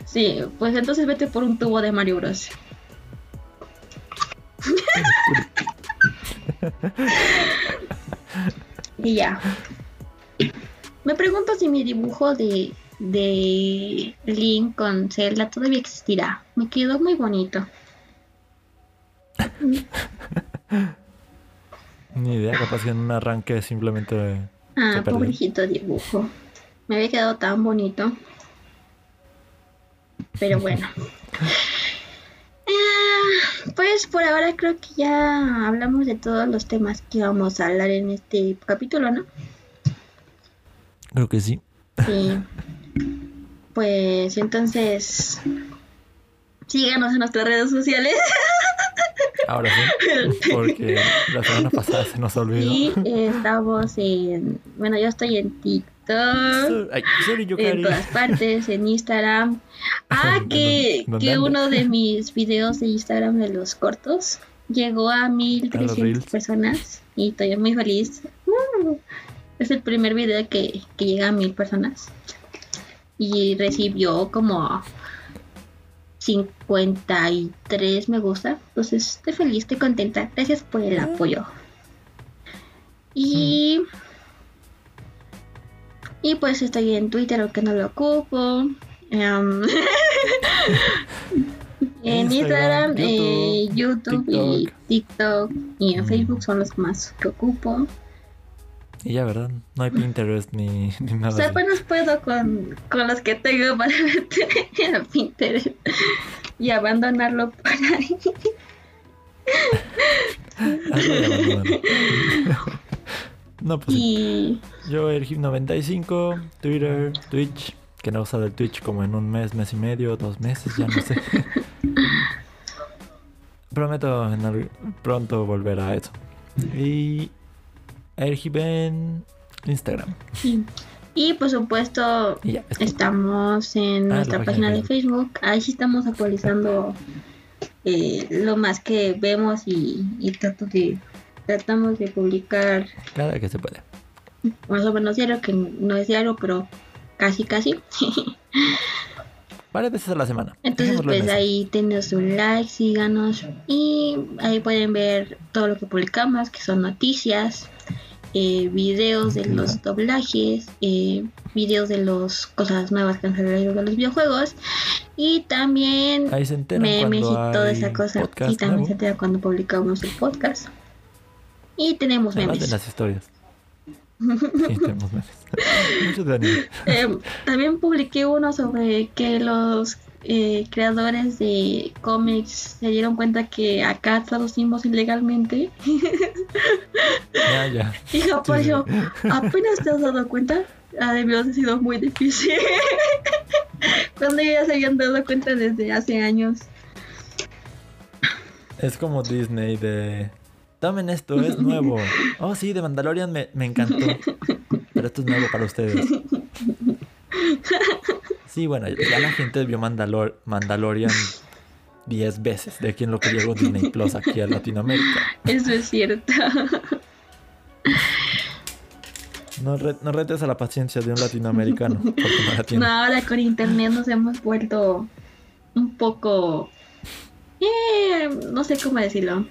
Sí, pues entonces vete por un tubo de Mario Bros. [LAUGHS] y ya. Me pregunto si mi dibujo de, de Link con Zelda todavía existirá. Me quedó muy bonito. [LAUGHS] Ni idea, capaz que en un arranque simplemente Ah, pobrecito dibujo. Me había quedado tan bonito. Pero bueno. Ah, [LAUGHS] pues por ahora creo que ya hablamos de todos los temas que vamos a hablar en este capítulo, ¿no? creo que sí. Sí. Pues entonces síganos en nuestras redes sociales [LAUGHS] Ahora sí, porque la semana pasada se nos olvidó. y eh, estamos en bueno yo estoy en TikTok Ay, sorry, en todas partes, en Instagram. [LAUGHS] Ah, que, ¿Dónde que uno de mis videos de Instagram de los cortos llegó a A los 1300 reels. personas y estoy muy feliz. Uh, es el primer video que, que llega a mil personas y recibió como 53 me gusta. Entonces estoy feliz, estoy contenta. Gracias por el apoyo. Y. Y pues estoy en Twitter, aunque no lo ocupo. Em, [LAUGHS] en Instagram, Instagram, eh, YouTube, y TikTok. Y en Mm. Facebook son los más que ocupo. Y ya, ¿verdad? No hay Pinterest ni, [LAUGHS] ni O nada. sea, así. apenas puedo con, con los que tengo [LAUGHS] para meter a Pinterest y abandonarlo por ahí. Y abandónalo. No, pues sí. Yo, Ergib95, Twitter, Twitch, que no he usado el Twitch como en un mes, mes y medio, dos meses, ya no sé. [LAUGHS] Prometo en al- pronto volver a eso. Y Ergib en Instagram. Sí. Y por supuesto, Y ya, es- estamos en Ah, nuestra página de Facebook. Ahí sí estamos actualizando eh, lo más que vemos y, y trato de, tratamos de publicar cada que se puede. Más o menos diario, que no es diario, pero casi, casi. [LAUGHS] Varias veces a la semana. Entonces, Dejémoslo pues ahí tenos un like, síganos y ahí pueden ver todo lo que publicamos, que son noticias, eh, videos de los doblajes, eh, videos de las cosas nuevas que han salido de los videojuegos y también Ahí se enteran memes y toda esa cosa. Y también nuevo, se entera cuando publicamos el podcast. Y tenemos Además de memes. las historias. Sí, [LAUGHS] tenemos memes. [LAUGHS] Muchos de anime. Eh, también publiqué uno sobre que los eh, creadores de cómics se dieron cuenta que acá traducimos ilegalmente. Ya, ya. [LAUGHS] Y Japón, yo, apenas te has dado cuenta, ha debió haber sido muy difícil. Cuando ya se habían dado cuenta desde hace años. Es como Disney de... Tomen esto, es nuevo. [LAUGHS] Oh, sí, de Mandalorian me, me encantó. Pero esto es nuevo para ustedes. Sí, bueno, ya la gente vio Mandalor Mandalorian 10 veces de quien lo que llegó Disney Plus aquí a Latinoamérica. Eso es cierto. No, re- no retes a la paciencia de un latinoamericano, porque no la No, tiene. ahora con internet nos hemos vuelto un poco... eh, no sé cómo decirlo.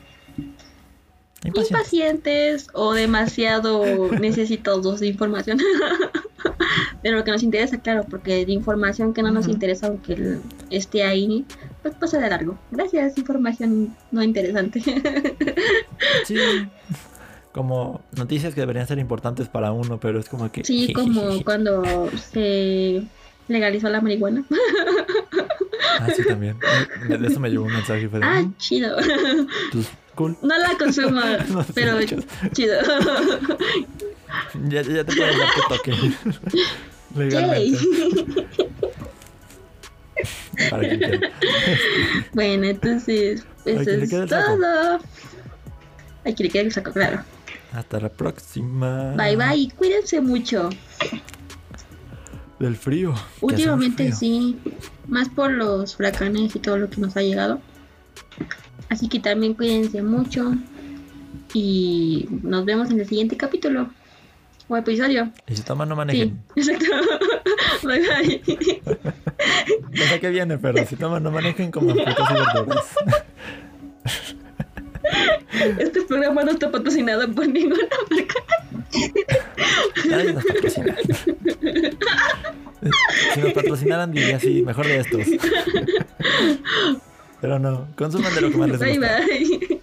Impaciente. impacientes o demasiado [LAUGHS] necesitados de información. [LAUGHS] Pero lo que nos interesa, claro, porque de información que no nos interesa, aunque el- esté ahí, pues pasa de largo. Gracias, información no interesante. [LAUGHS] Sí. Como noticias que deberían ser importantes para uno, pero es como que... sí, como cuando se legalizó la marihuana. Ah, sí, también. De eso me llegó un mensaje de... Ah, "Mm, chido. pues, cool. No la consumo, [LAUGHS] No pero muchos. chido. Ya, ya te puedes dar tu toque. [LAUGHS] Legalmente. Para quien bueno, entonces, eso le es saco. todo. Hay que le quede el saco, claro. Hasta la próxima. Bye bye cuídense mucho. Del frío. Últimamente frío. sí, más por los huracanes y todo lo que nos ha llegado. Así que también cuídense mucho y nos vemos en el siguiente capítulo o episodio. Y si toman, no Sí, manejen. exacto. [LAUGHS] bye bye. [LAUGHS] No sé qué viene, pero si toman, no manejen como frutas y verduras. Este programa no está patrocinado por ninguna marca. Nadie nos patrocina. [LAUGHS] Si nos patrocinaran, diría así, mejor de estos. Pero no, consuman de lo que más les Bye gusta. bye.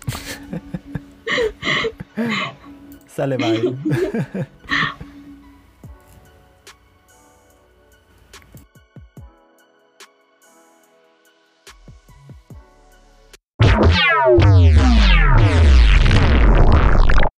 Sale, bye. [LAUGHS]